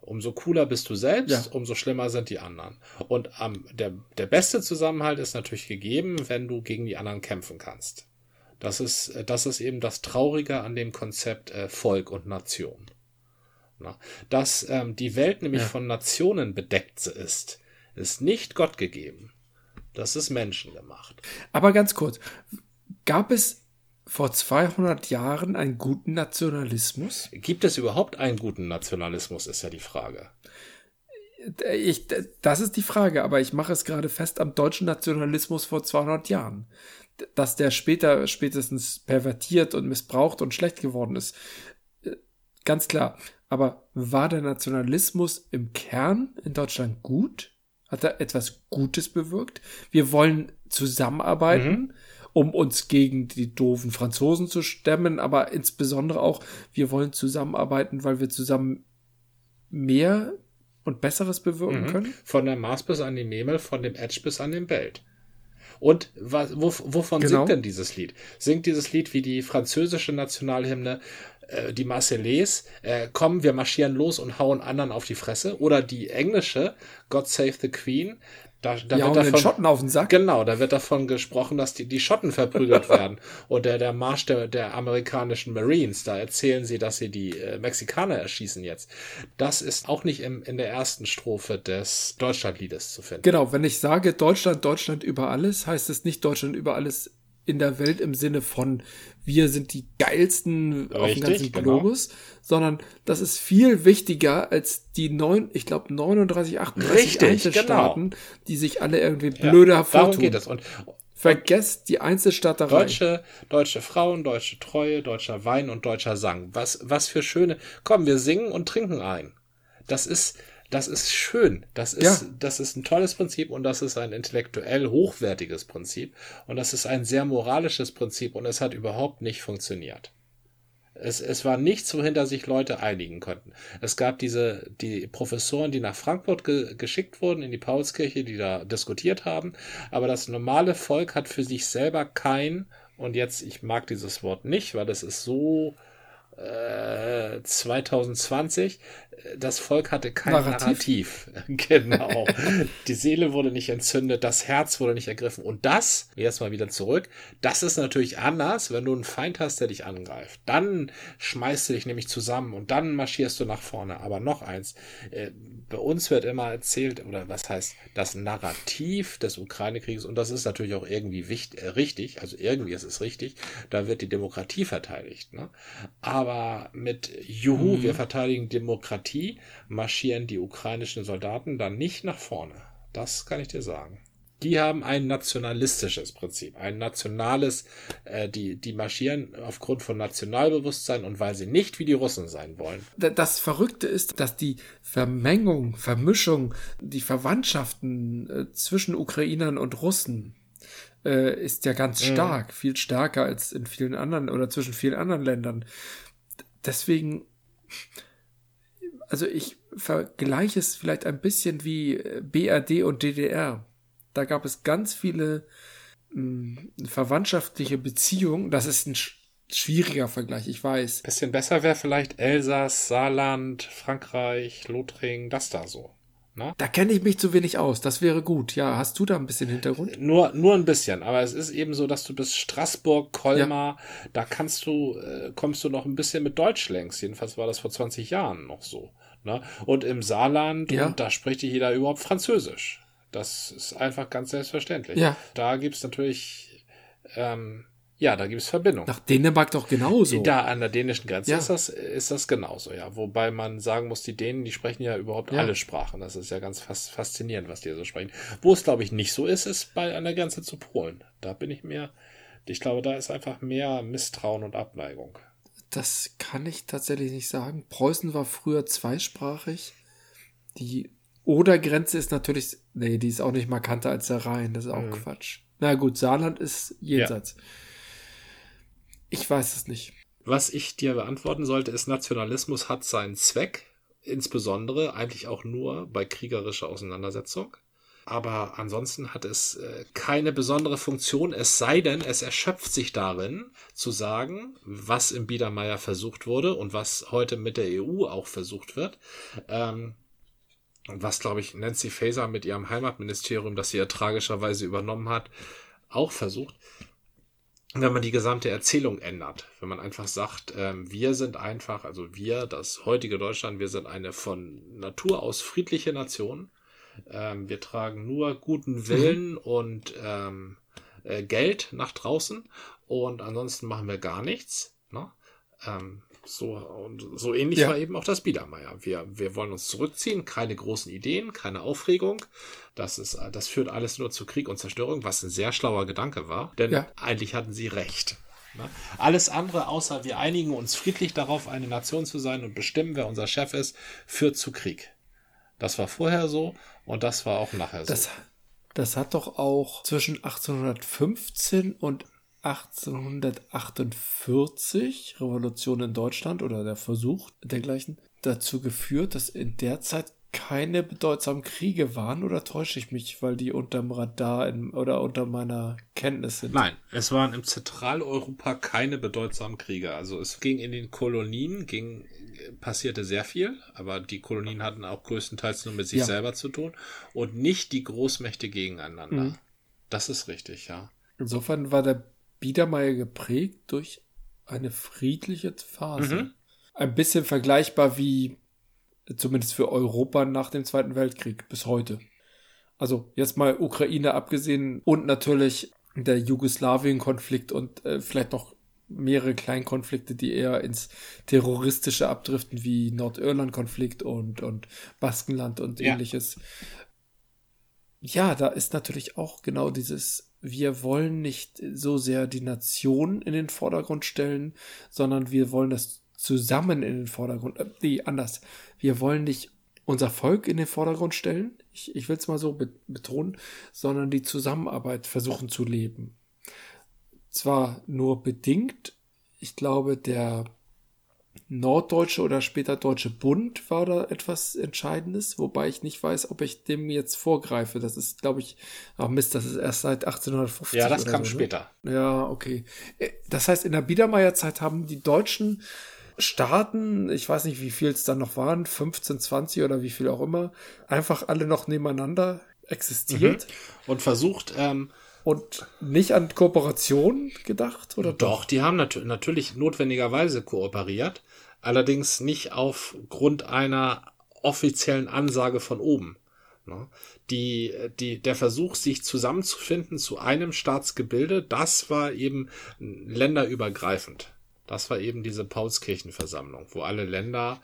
Umso cooler bist du selbst, Ja. umso schlimmer sind die anderen. Und am, der, der beste Zusammenhalt ist natürlich gegeben, wenn du gegen die anderen kämpfen kannst. Das ist, äh, das ist eben das Traurige an dem Konzept äh, Volk und Nation. Na, dass ähm, die Welt nämlich Ja. von Nationen bedeckt ist, ist nicht Gott gegeben. Das ist menschengemacht. Aber ganz kurz, gab es vor 200 Jahren einen guten Nationalismus? Gibt es überhaupt einen guten Nationalismus, ist ja die Frage. Ich, das ist die Frage, aber ich mache es gerade fest am deutschen Nationalismus vor 200 Jahren. Dass der später spätestens pervertiert und missbraucht und schlecht geworden ist. Äh, Ganz klar. Aber war der Nationalismus im Kern in Deutschland gut? Hat er etwas Gutes bewirkt? Wir wollen zusammenarbeiten, um uns gegen die doofen Franzosen zu stemmen, aber insbesondere auch, wir wollen zusammenarbeiten, weil wir zusammen mehr und Besseres bewirken können? Von der Mars bis an die Memel, von dem Edge bis an den Belt. Und was, wo, wovon Genau. singt denn dieses Lied? Singt dieses Lied wie die französische Nationalhymne, äh, die Marseillaise, äh, komm, wir marschieren los und hauen anderen auf die Fresse? Oder die englische, God Save the Queen, da, da hauen wird den davon, Schotten auf den Sack. Genau, da wird davon gesprochen, dass die, die Schotten verprügelt [laughs] werden. Und der, der Marsch der, der amerikanischen Marines, da erzählen sie, dass sie die äh, Mexikaner erschießen jetzt. Das ist auch nicht im, in der ersten Strophe des Deutschlandliedes zu finden. Genau, wenn ich sage Deutschland, Deutschland über alles, heißt es nicht Deutschland über alles in der Welt im Sinne von wir sind die geilsten auf Richtig, dem ganzen genau. Globus, sondern das ist viel wichtiger als die neun, ich glaube 39, 38 Richtig, Einzelstaaten, die sich alle irgendwie Ja, blöde Darum hervortun. geht es. Und Vergesst die Einzelstaaterei. deutsche, deutsche Frauen, deutsche Treue, deutscher Wein und deutscher Sang. Was, was für schöne. Komm, wir singen und trinken ein. Das ist, das ist schön. Das ist, Ja. das ist ein tolles Prinzip und das ist ein intellektuell hochwertiges Prinzip und das ist ein sehr moralisches Prinzip und es hat überhaupt nicht funktioniert. Es, es war nichts, wohinter sich Leute einigen konnten. Es gab diese, die Professoren, die nach Frankfurt ge geschickt wurden, in die Paulskirche, die da diskutiert haben. Aber das normale Volk hat für sich selber kein, und jetzt, ich mag dieses Wort nicht, weil das ist so äh, 2020, das Volk hatte kein Narrativ. Narrativ. [laughs] genau. Die Seele wurde nicht entzündet, das Herz wurde nicht ergriffen. Und das, jetzt mal wieder zurück, das ist natürlich anders, wenn du einen Feind hast, der dich angreift. Dann schmeißt du dich nämlich zusammen und dann marschierst du nach vorne. Aber noch eins, äh, bei uns wird immer erzählt, oder was heißt, das Narrativ des Ukraine-Krieges, und das ist natürlich auch irgendwie wichtig, äh, richtig, also irgendwie ist es richtig, da wird die Demokratie verteidigt. Ne? Aber mit Juhu, wir verteidigen Demokratie, marschieren die ukrainischen Soldaten dann nicht nach vorne. Das kann ich dir sagen. Die haben ein nationalistisches Prinzip, ein nationales, äh, die, die marschieren aufgrund von Nationalbewusstsein und weil sie nicht wie die Russen sein wollen. Da- Das Verrückte ist, dass die Vermengung, Vermischung, die Verwandtschaften äh, zwischen Ukrainern und Russen äh, ist ja ganz stark, viel stärker als in vielen anderen oder zwischen vielen anderen Ländern. Deswegen, also ich vergleiche es vielleicht ein bisschen wie äh, BRD und DDR. Da gab es ganz viele mh, verwandtschaftliche Beziehungen. Das ist ein sch schwieriger Vergleich, ich weiß. Bisschen besser wäre vielleicht Elsass, Saarland, Frankreich, Lothringen, das da so. Ne? Da kenne ich mich zu wenig aus. Das wäre gut. Ja, hast du da ein bisschen Hintergrund? Nur, nur ein bisschen, aber es ist eben so, dass du bis Straßburg, Colmar, da kannst du, äh, kommst du noch ein bisschen mit Deutsch längs. Jedenfalls war das vor 20 Jahren noch so. Ne? Und im Saarland, Ja. und da spricht jeder überhaupt Französisch. Das ist einfach ganz selbstverständlich. Ja. Da gibt's natürlich, ähm, ja, da gibt's Verbindung. Nach Dänemark doch genauso. Da an der dänischen Grenze Ja. ist, das, ist das genauso, ja. Wobei man sagen muss, die Dänen, die sprechen ja überhaupt Ja. alle Sprachen. Das ist ja ganz fas faszinierend, was die so sprechen. Wo es, glaube ich, nicht so ist, ist bei an der Grenze zu Polen. Da bin ich mir, ich glaube, da ist einfach mehr Misstrauen und Abneigung. Das kann ich tatsächlich nicht sagen. Preußen war früher zweisprachig. Die Oder-Grenze ist natürlich, nee, die ist auch nicht markanter als der Rhein. Das ist auch Mhm. Quatsch. Na gut, Saarland ist jenseits. Ich weiß es nicht. Was ich dir beantworten sollte, ist, Nationalismus hat seinen Zweck, insbesondere eigentlich auch nur bei kriegerischer Auseinandersetzung. Aber ansonsten hat es äh, keine besondere Funktion, es sei denn, es erschöpft sich darin, zu sagen, was im Biedermeier versucht wurde und was heute mit der EU auch versucht wird. Ähm, was, glaube ich, Nancy Faeser mit ihrem Heimatministerium, das sie ja tragischerweise übernommen hat, auch versucht wenn man die gesamte Erzählung ändert, wenn man einfach sagt, ähm, wir sind einfach, also wir, das heutige Deutschland, wir sind eine von Natur aus friedliche Nation. Ähm, wir tragen nur guten Willen mhm. und ähm, äh, Geld nach draußen und ansonsten machen wir gar nichts. Ne? Ähm, so, und so ähnlich ja. war eben auch das Biedermeier. Wir, wir wollen uns zurückziehen, keine großen Ideen, keine Aufregung. Das ist, das führt alles nur zu Krieg und Zerstörung, was ein sehr schlauer Gedanke war. Denn ja. eigentlich hatten sie recht. Ne? Alles andere, außer wir einigen uns friedlich darauf, eine Nation zu sein und bestimmen, wer unser Chef ist, führt zu Krieg. Das war vorher so und das war auch nachher so. Das, das hat doch auch zwischen 1815 und 1848, Revolution in Deutschland oder der Versuch dergleichen, dazu geführt, dass in der Zeit keine bedeutsamen Kriege waren oder täusche ich mich, weil die unterm Radar in, oder unter meiner Kenntnis sind? Nein, es waren im Zentraleuropa keine bedeutsamen Kriege. Also es ging in den Kolonien, ging, passierte sehr viel, aber die Kolonien hatten auch größtenteils nur mit sich ja. selber zu tun und nicht die Großmächte gegeneinander. Mhm. Das ist richtig, ja. Insofern war der Biedermeier geprägt durch eine friedliche Phase. Mhm. Ein bisschen vergleichbar wie zumindest für Europa nach dem Zweiten Weltkrieg bis heute. Also jetzt mal Ukraine abgesehen und natürlich der Jugoslawien-Konflikt und äh, vielleicht noch mehrere Kleinkonflikte, die eher ins Terroristische abdriften, wie Nordirland-Konflikt und, und Baskenland und ja. ähnliches. Ja, da ist natürlich auch genau dieses wir wollen nicht so sehr die Nation in den Vordergrund stellen, sondern wir wollen das zusammen in den Vordergrund, äh, nee, anders. Wir wollen nicht unser Volk in den Vordergrund stellen, ich, ich will es mal so be betonen, sondern die Zusammenarbeit versuchen zu leben. Zwar nur bedingt, ich glaube, der Norddeutsche oder später Deutsche Bund war da etwas Entscheidendes, wobei ich nicht weiß, ob ich dem jetzt vorgreife. Das ist, glaube ich, ach Mist, das ist erst seit 1850. Ja, das kam so, ne? später. Ja, okay. Äh, das heißt, in der Biedermeierzeit haben die Deutschen Staaten, ich weiß nicht, wie viel es dann noch waren, 15, 20 oder wie viel auch immer, einfach alle noch nebeneinander existiert. Mhm. Und versucht, ähm, und nicht an Kooperation gedacht, oder doch? Doch, die haben nat natürlich notwendigerweise kooperiert, allerdings nicht aufgrund einer offiziellen Ansage von oben. Ne? Die, die, der Versuch, sich zusammenzufinden zu einem Staatsgebilde, das war eben länderübergreifend. Das war eben diese Paulskirchenversammlung, wo alle Länder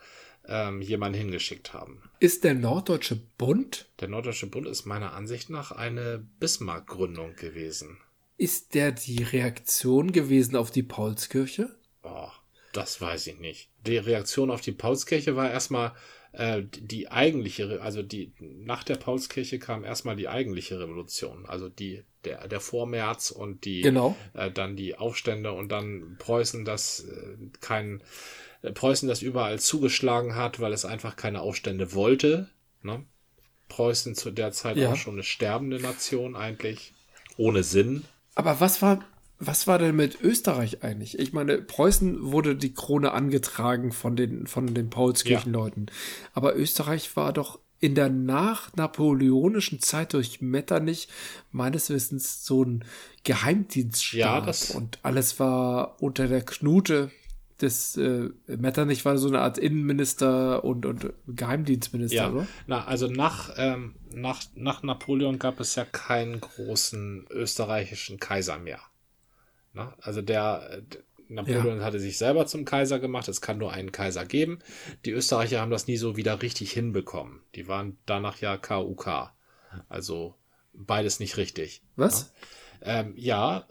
ähm, jemanden hingeschickt haben. Ist der Norddeutsche Bund? Der Norddeutsche Bund ist meiner Ansicht nach eine Bismarck-Gründung gewesen. Ist der die Reaktion gewesen auf die Paulskirche? Oh, das weiß ich nicht. Die Reaktion auf die Paulskirche war erstmal äh, die eigentliche, also die nach der Paulskirche kam erstmal die eigentliche Revolution, also die der der Vormärz und die genau. äh, dann die Aufstände und dann Preußen, das äh, kein Preußen das überall zugeschlagen hat, weil es einfach keine Aufstände wollte. Ne? Preußen zu der Zeit ja. auch schon eine sterbende Nation eigentlich. Ohne Sinn. Aber was war, was war denn mit Österreich eigentlich? Ich meine, Preußen wurde die Krone angetragen von den, von den Paulskirchenleuten. Ja. Aber Österreich war doch in der nach-napoleonischen Zeit durch Metternich meines Wissens so ein Geheimdienststaat. Ja, das und alles war unter der Knute des äh, Metternich war so eine Art Innenminister und, und Geheimdienstminister, ja. oder? Na, also nach, ähm, nach, nach Napoleon gab es ja keinen großen österreichischen Kaiser mehr. Na? Also der, der Napoleon ja. hatte sich selber zum Kaiser gemacht, es kann nur einen Kaiser geben. Die Österreicher haben das nie so wieder richtig hinbekommen. Die waren danach ja KUK. Also beides nicht richtig. Was? Ja, ähm, ja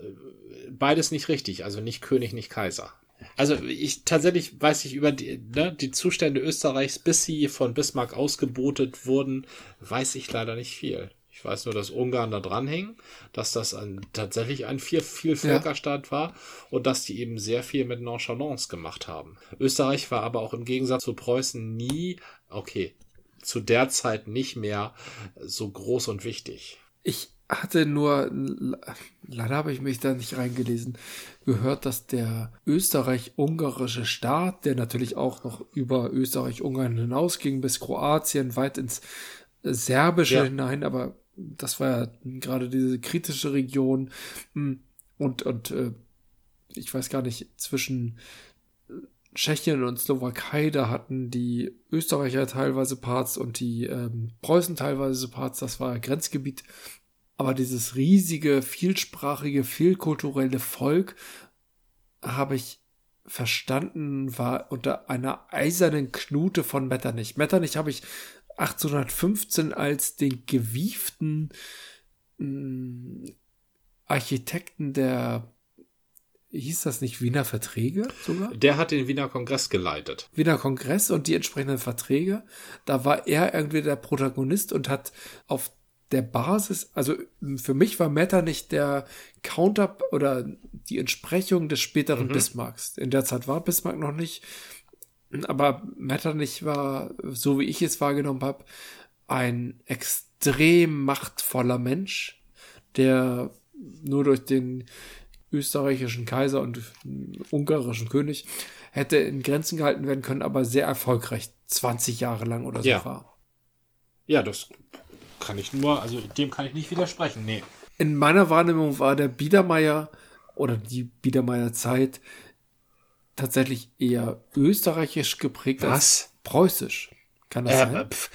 beides nicht richtig. Also nicht König, nicht Kaiser. Also ich tatsächlich weiß ich über die, ne, die Zustände Österreichs, bis sie von Bismarck ausgebotet wurden, weiß ich leider nicht viel. Ich weiß nur, dass Ungarn da dran hing, dass das ein, tatsächlich ein vier, Vielvölkerstaat ja. war und dass die eben sehr viel mit Nonchalance gemacht haben. Österreich war aber auch im Gegensatz zu Preußen nie, okay, zu der Zeit nicht mehr so groß und wichtig. Ich hatte nur, leider habe ich mich da nicht reingelesen, gehört, dass der österreich-ungarische Staat, der natürlich auch noch über Österreich-Ungarn hinausging bis Kroatien, weit ins Serbische Ja. hinein, aber das war ja gerade diese kritische Region hm, und, und äh, ich weiß gar nicht, zwischen Tschechien und Slowakei, da hatten die Österreicher teilweise Parts und die ähm, Preußen teilweise Parts, das war Grenzgebiet. Aber dieses riesige, vielsprachige, vielkulturelle Volk habe ich verstanden, war unter einer eisernen Knute von Metternich. Metternich habe ich 1815 als den gewieften mh, Architekten der, hieß das nicht Wiener Verträge sogar? Der hat den Wiener Kongress geleitet. Wiener Kongress und die entsprechenden Verträge. Da war er irgendwie der Protagonist und hat auf der Basis, also für mich war Metternich der Counter oder die Entsprechung des späteren Bismarcks. In der Zeit war Bismarck noch nicht, aber Metternich war, so wie ich es wahrgenommen habe, ein extrem machtvoller Mensch, der nur durch den österreichischen Kaiser und ungarischen König hätte in Grenzen gehalten werden können, aber sehr erfolgreich 20 Jahre lang oder so Ja. war. Ja, das kann ich nur, also dem kann ich nicht widersprechen. Nee. In meiner Wahrnehmung war der Biedermeier oder die Biedermeier Zeit tatsächlich eher österreichisch geprägt als Was? preußisch. Kann das Äh, sein? pf,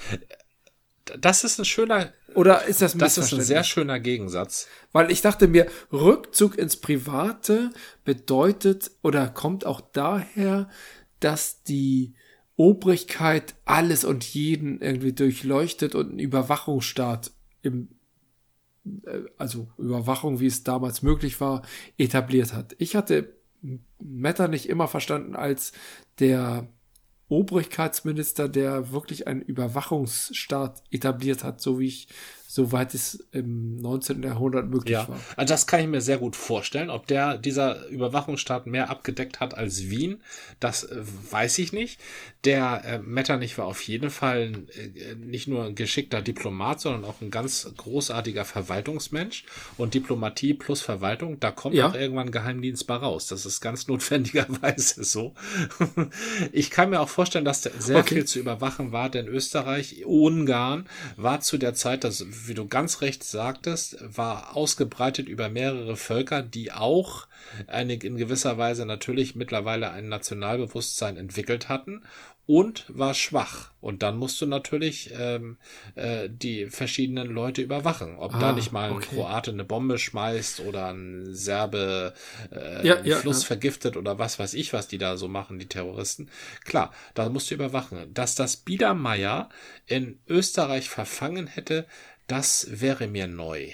das ist ein schöner, Oder ist das ein das ist ein sehr schöner Gegensatz. Weil ich dachte mir, Rückzug ins Private bedeutet oder kommt auch daher, dass die Obrigkeit alles und jeden irgendwie durchleuchtet und einen Überwachungsstaat im, äh, also Überwachung, wie es damals möglich war, etabliert hat. Ich hatte Metternich immer verstanden als der Obrigkeitsminister, der wirklich einen Überwachungsstaat etabliert hat, so wie ich, soweit es im 19. Jahrhundert möglich Ja, war. also das kann ich mir sehr gut vorstellen. Ob der dieser Überwachungsstaat mehr abgedeckt hat als Wien, das äh, weiß ich nicht. Der äh, Metternich war auf jeden Fall äh, nicht nur ein geschickter Diplomat, sondern auch ein ganz großartiger Verwaltungsmensch. Und Diplomatie plus Verwaltung, da kommt Ja. auch irgendwann Geheimdienst bei raus. Das ist ganz [laughs] notwendigerweise so. ich kann mir auch vorstellen, dass da sehr Okay. viel zu überwachen war, denn Österreich, Ungarn war zu der Zeit, das, wie du ganz recht sagtest, war ausgebreitet über mehrere Völker, die auch eine, in gewisser Weise natürlich mittlerweile ein Nationalbewusstsein entwickelt hatten und war schwach. Und dann musst du natürlich ähm, äh, die verschiedenen Leute überwachen. Ob da Ah, nicht mal ein okay. Kroate eine Bombe schmeißt oder ein Serbe äh, Ja, einen ja, Fluss ja. vergiftet oder was weiß ich, was die da so machen, die Terroristen. Klar, da musst du überwachen. Dass das Biedermeier in Österreich verfangen hätte, das wäre mir neu.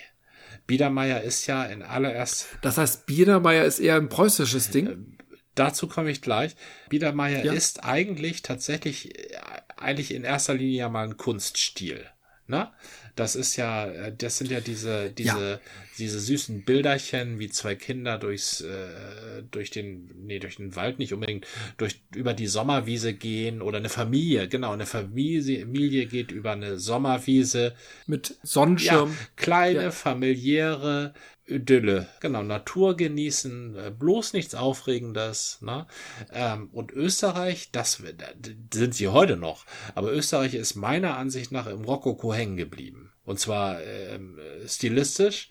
Biedermeier ist ja in allererst Das heißt, Biedermeier ist eher ein preußisches Ding. Dazu komme ich gleich. Biedermeier Ja. ist eigentlich tatsächlich, äh, eigentlich in erster Linie ja mal ein Kunststil. Ne? Das ist ja, äh, das sind ja diese, diese, diese süßen Bilderchen, wie zwei Kinder durchs, äh, durch den, nee, durch den Wald nicht unbedingt, durch, über die Sommerwiese gehen oder eine Familie, genau, eine Familie, Familie geht über eine Sommerwiese, Mit ja, Sonnenschirm. kleine, Ja. familiäre Idylle. Genau, Natur genießen, äh, bloß nichts Aufregendes. Ne? Ähm, und Österreich, das sind sie heute noch, aber Österreich ist meiner Ansicht nach im Rokoko hängen geblieben. Und zwar ähm, stilistisch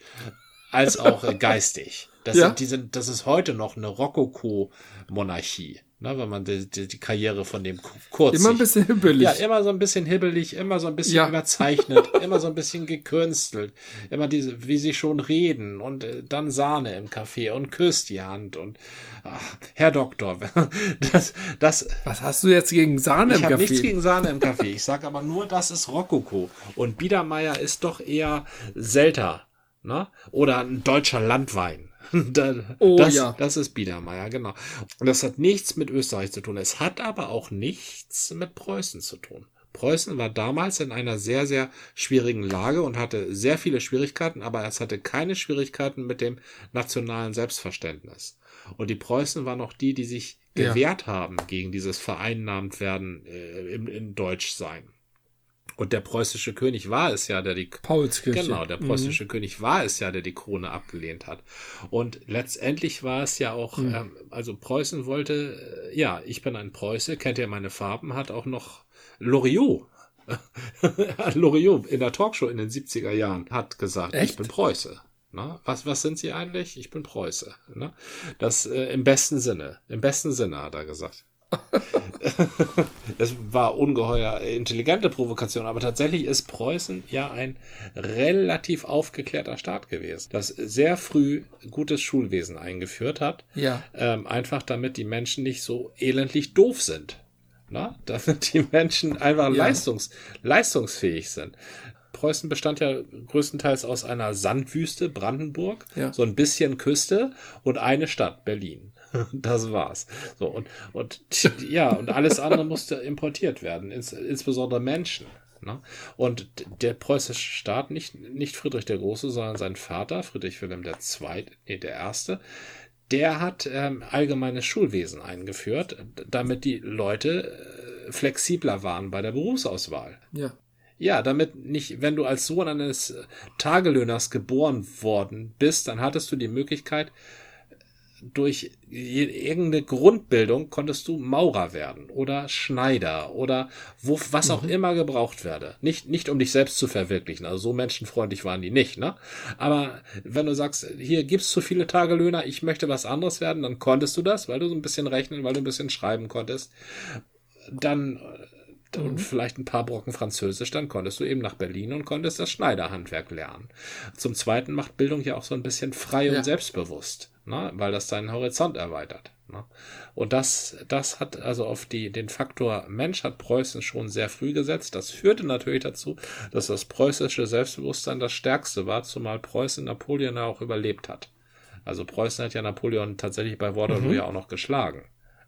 als auch äh, [laughs] geistig. Das, Ja. sind, die sind, das ist heute noch eine Rokoko-Monarchie. Ne, wenn man die, die, die Karriere von dem kurz Immer ein bisschen hibbelig. ja, immer so ein bisschen hibbelig, immer so ein bisschen Ja. überzeichnet, [laughs] immer so ein bisschen gekünstelt, immer diese, wie sie schon reden und äh, dann Sahne im Kaffee und küsst die Hand und ach, Herr Doktor, [laughs] das, das, Was hast du jetzt gegen Sahne ich im habe Kaffee? nichts gegen Sahne im Kaffee. Ich sage aber nur, das ist Rokoko und Biedermeier ist doch eher Selter, ne? Oder ein deutscher Landwein. [laughs] Da- Oh, das, ja. das ist Biedermeier, genau. Und das hat nichts mit Österreich zu tun. Es hat aber auch nichts mit Preußen zu tun. Preußen war damals in einer sehr, sehr schwierigen Lage und hatte sehr viele Schwierigkeiten, aber es hatte keine Schwierigkeiten mit dem nationalen Selbstverständnis. Und die Preußen waren auch die, die sich Ja. gewehrt haben gegen dieses vereinnahmt werden äh, im, in Deutschsein. Und der preußische König war es ja, der die Paulskirche. Genau, der preußische mhm. König war es ja, der die Krone abgelehnt hat. Und letztendlich war es ja auch, mhm. ähm, also Preußen wollte, äh, ja, ich bin ein Preuße, kennt ihr meine Farben, hat auch noch Loriot. [laughs] Loriot in der Talkshow in den 70er Jahren hat gesagt, Echt? ich bin Preuße. Na, was, was sind Sie eigentlich? Ich bin Preuße. Na, das äh, im besten Sinne. Im besten Sinne hat er gesagt. [laughs] das war ungeheuer intelligente Provokation, aber tatsächlich ist Preußen ja ein relativ aufgeklärter Staat gewesen, das sehr früh gutes Schulwesen eingeführt hat. Ja. Ähm, einfach damit die Menschen nicht so elendlich doof sind. Na? [laughs] Damit die Menschen einfach ja. leistungs leistungsfähig sind. Preußen bestand ja größtenteils aus einer Sandwüste, Brandenburg, ja. so ein bisschen Küste und eine Stadt, Berlin. [laughs] Das war's. So, und, und ja, und alles andere musste importiert werden, ins, insbesondere Menschen. Ne? Und der preußische Staat, nicht, nicht Friedrich der Große, sondern sein Vater, Friedrich Wilhelm II., nee, der Erste, der hat ähm, allgemeines Schulwesen eingeführt, damit die Leute äh, flexibler waren bei der Berufsauswahl. Ja. Ja, damit nicht, wenn du als Sohn eines Tagelöhners geboren worden bist, dann hattest du die Möglichkeit, durch irgendeine Grundbildung konntest du Maurer werden oder Schneider oder wo, was auch mhm. immer gebraucht werde. Nicht, nicht um dich selbst zu verwirklichen. Also so menschenfreundlich waren die nicht, ne? Aber wenn du sagst, hier gibt's zu viele Tagelöhner, ich möchte was anderes werden, dann konntest du das, weil du so ein bisschen rechnen, weil du ein bisschen schreiben konntest. Dann und mhm. vielleicht ein paar Brocken Französisch, dann konntest du eben nach Berlin und konntest das Schneiderhandwerk lernen. Zum Zweiten macht Bildung ja auch so ein bisschen frei ja. und selbstbewusst ne? weil das deinen Horizont erweitert. Ne? Und das, das hat also auf die, den Faktor Mensch hat Preußen schon sehr früh gesetzt. Das führte natürlich dazu, dass das preußische Selbstbewusstsein das stärkste war, zumal Preußen Napoleon auch überlebt hat. Also Preußen hat ja Napoleon tatsächlich bei Waterloo mhm. ja auch noch geschlagen.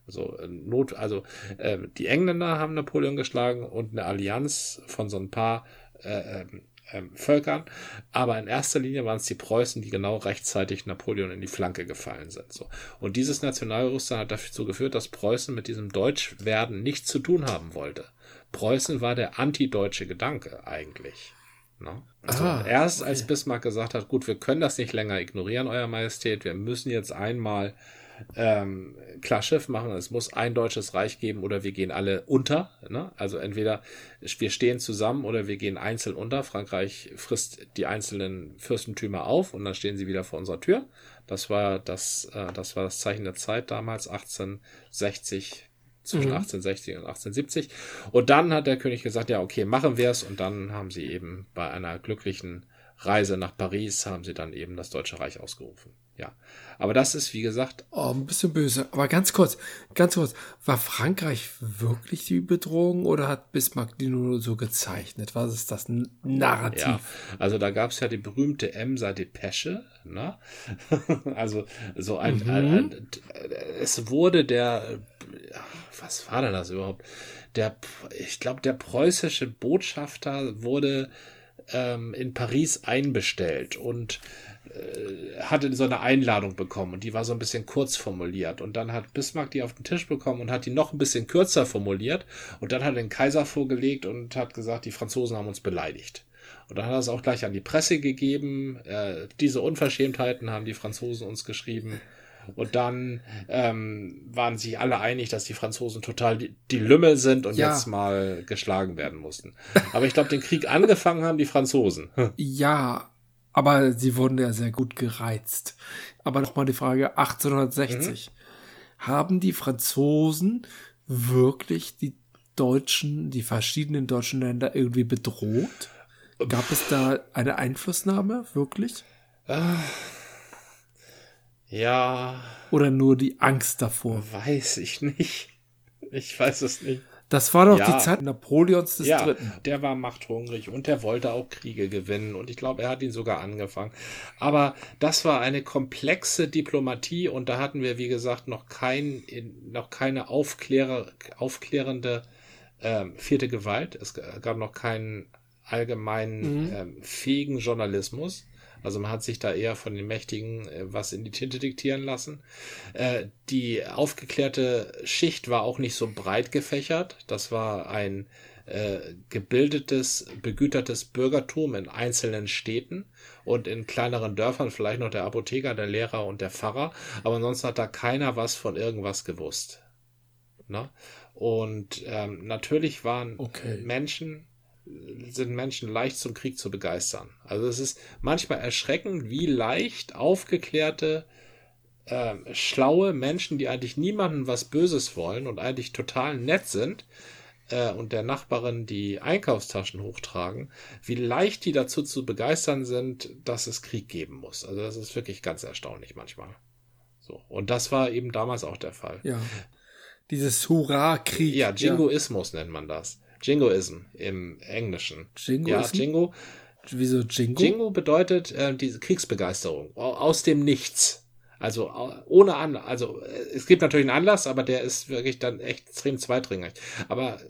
Also Not, also äh, die Engländer haben Napoleon geschlagen und eine Allianz von so ein paar äh, ähm, Völkern, aber in erster Linie waren es die Preußen, die genau rechtzeitig Napoleon in die Flanke gefallen sind. So. Und dieses Nationalbewusstsein hat dazu geführt, dass Preußen mit diesem Deutschwerden nichts zu tun haben wollte. Preußen war der antideutsche Gedanke eigentlich. Ne? Also ah, erst okay. als Bismarck gesagt hat, gut, wir können das nicht länger ignorieren, Euer Majestät, wir müssen jetzt einmal ähm, klar Schiff machen. Es muss ein deutsches Reich geben oder wir gehen alle unter. Ne? Also entweder wir stehen zusammen oder wir gehen einzeln unter. Frankreich frisst die einzelnen Fürstentümer auf und dann stehen sie wieder vor unserer Tür. Das war das, äh, das war das Zeichen der Zeit damals, 1860 zwischen mhm. 1860 und 1870. Und dann hat der König gesagt, ja, okay, machen wir es. Und dann haben sie eben bei einer glücklichen Reise nach Paris, haben sie dann eben das Deutsche Reich ausgerufen. Ja. Aber das ist, wie gesagt. Oh, ein bisschen böse. Aber ganz kurz, ganz kurz. War Frankreich wirklich die Bedrohung oder hat Bismarck die nur so gezeichnet? Was ist das Narrativ? Ja, also da gab es ja die berühmte Emser Depesche. Ne? [laughs] also so ein, mhm. ein, ein, Es wurde der. Was war denn das überhaupt? Der, ich glaube, der preußische Botschafter wurde ähm, in Paris einbestellt und hatte so eine Einladung bekommen und die war so ein bisschen kurz formuliert. Und dann hat Bismarck die auf den Tisch bekommen und hat die noch ein bisschen kürzer formuliert. Und dann hat er den Kaiser vorgelegt und hat gesagt, die Franzosen haben uns beleidigt. Und dann hat er es auch gleich an die Presse gegeben. Äh, diese Unverschämtheiten haben die Franzosen uns geschrieben. Und dann ähm, waren sich alle einig, dass die Franzosen total die, die Lümmel sind und ja. jetzt mal geschlagen werden mussten. Aber ich glaube, den Krieg angefangen haben die Franzosen. Ja, aber sie wurden ja sehr gut gereizt. Aber nochmal die Frage 1860. Mhm. Haben die Franzosen wirklich die Deutschen, die verschiedenen deutschen Länder irgendwie bedroht? Gab es da eine Einflussnahme, wirklich? Ja. Oder nur die Angst davor? Weiß ich nicht. Ich weiß es nicht. Das war doch ja. die Zeit Napoleons des ja, Dritten. Der war machthungrig und der wollte auch Kriege gewinnen und ich glaube, er hat ihn sogar angefangen. Aber das war eine komplexe Diplomatie und da hatten wir, wie gesagt, noch kein, noch keine Aufklärer, aufklärende ähm, vierte Gewalt. Es gab noch keinen allgemeinen mhm. ähm, fähigen Journalismus. Also man hat sich da eher von den Mächtigen äh, was in die Tinte diktieren lassen. Äh, die aufgeklärte Schicht war auch nicht so breit gefächert. Das war ein äh, gebildetes, begütertes Bürgertum in einzelnen Städten und in kleineren Dörfern vielleicht noch der Apotheker, der Lehrer und der Pfarrer, aber ansonsten hat da keiner was von irgendwas gewusst. Ne? Und ähm, natürlich waren Okay. Menschen, sind Menschen leicht zum Krieg zu begeistern. Also es ist manchmal erschreckend, wie leicht aufgeklärte, ähm, schlaue Menschen, die eigentlich niemandem was Böses wollen und eigentlich total nett sind, äh, und der Nachbarin die Einkaufstaschen hochtragen, wie leicht die dazu zu begeistern sind, dass es Krieg geben muss. Also das ist wirklich ganz erstaunlich manchmal. So. Und das war eben damals auch der Fall. Ja. Dieses Hurra-Krieg. Ja, Jingoismus nennt man das. Jingoism im Englischen. Jingo Ja, Jingo. Wieso Jingo? Jingo bedeutet äh, diese Kriegsbegeisterung au- aus dem Nichts. Also ohne Anlass. Also äh, es gibt natürlich einen Anlass, aber der ist wirklich dann echt extrem zweitrangig. Aber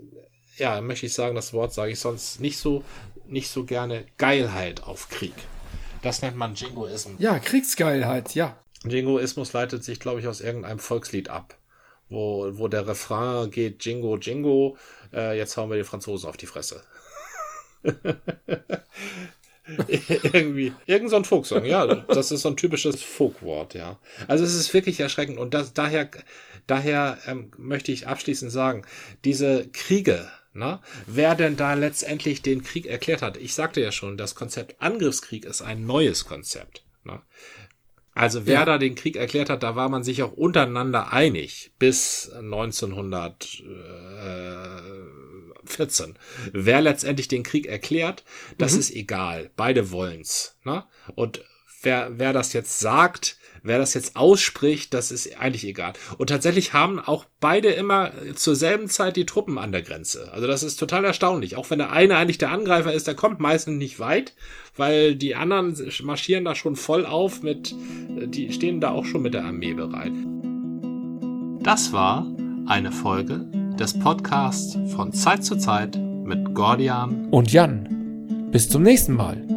ja, möchte ich sagen, das Wort sage ich sonst nicht so nicht so gerne. Geilheit auf Krieg. Das nennt man Jingoism. Ja, Kriegsgeilheit, ja. Jingoismus leitet sich, glaube ich, aus irgendeinem Volkslied ab, wo, wo der Refrain geht Jingo, Jingo, äh, jetzt hauen wir die Franzosen auf die Fresse. [laughs] Irgendwie, irgend so ein Folksong, ja, das ist so ein typisches Folkwort, ja. Also es ist wirklich erschreckend und das, daher, daher ähm, möchte ich abschließend sagen, diese Kriege, na, wer denn da letztendlich den Krieg erklärt hat. Ich sagte ja schon, das Konzept Angriffskrieg ist ein neues Konzept. Na. Also wer Ja. da den Krieg erklärt hat, da war man sich auch untereinander einig bis 1914. Wer letztendlich den Krieg erklärt, das ist egal. Beide wollen's. Ne? Und wer, wer das jetzt sagt, wer das jetzt ausspricht, das ist eigentlich egal. Und tatsächlich haben auch beide immer zur selben Zeit die Truppen an der Grenze. Also das ist total erstaunlich. Auch wenn der eine eigentlich der Angreifer ist, der kommt meistens nicht weit, weil die anderen marschieren da schon voll auf mit, die stehen da auch schon mit der Armee bereit. Das war eine Folge des Podcasts von Zeit zu Zeit mit Gordian Und Jan, bis zum nächsten Mal.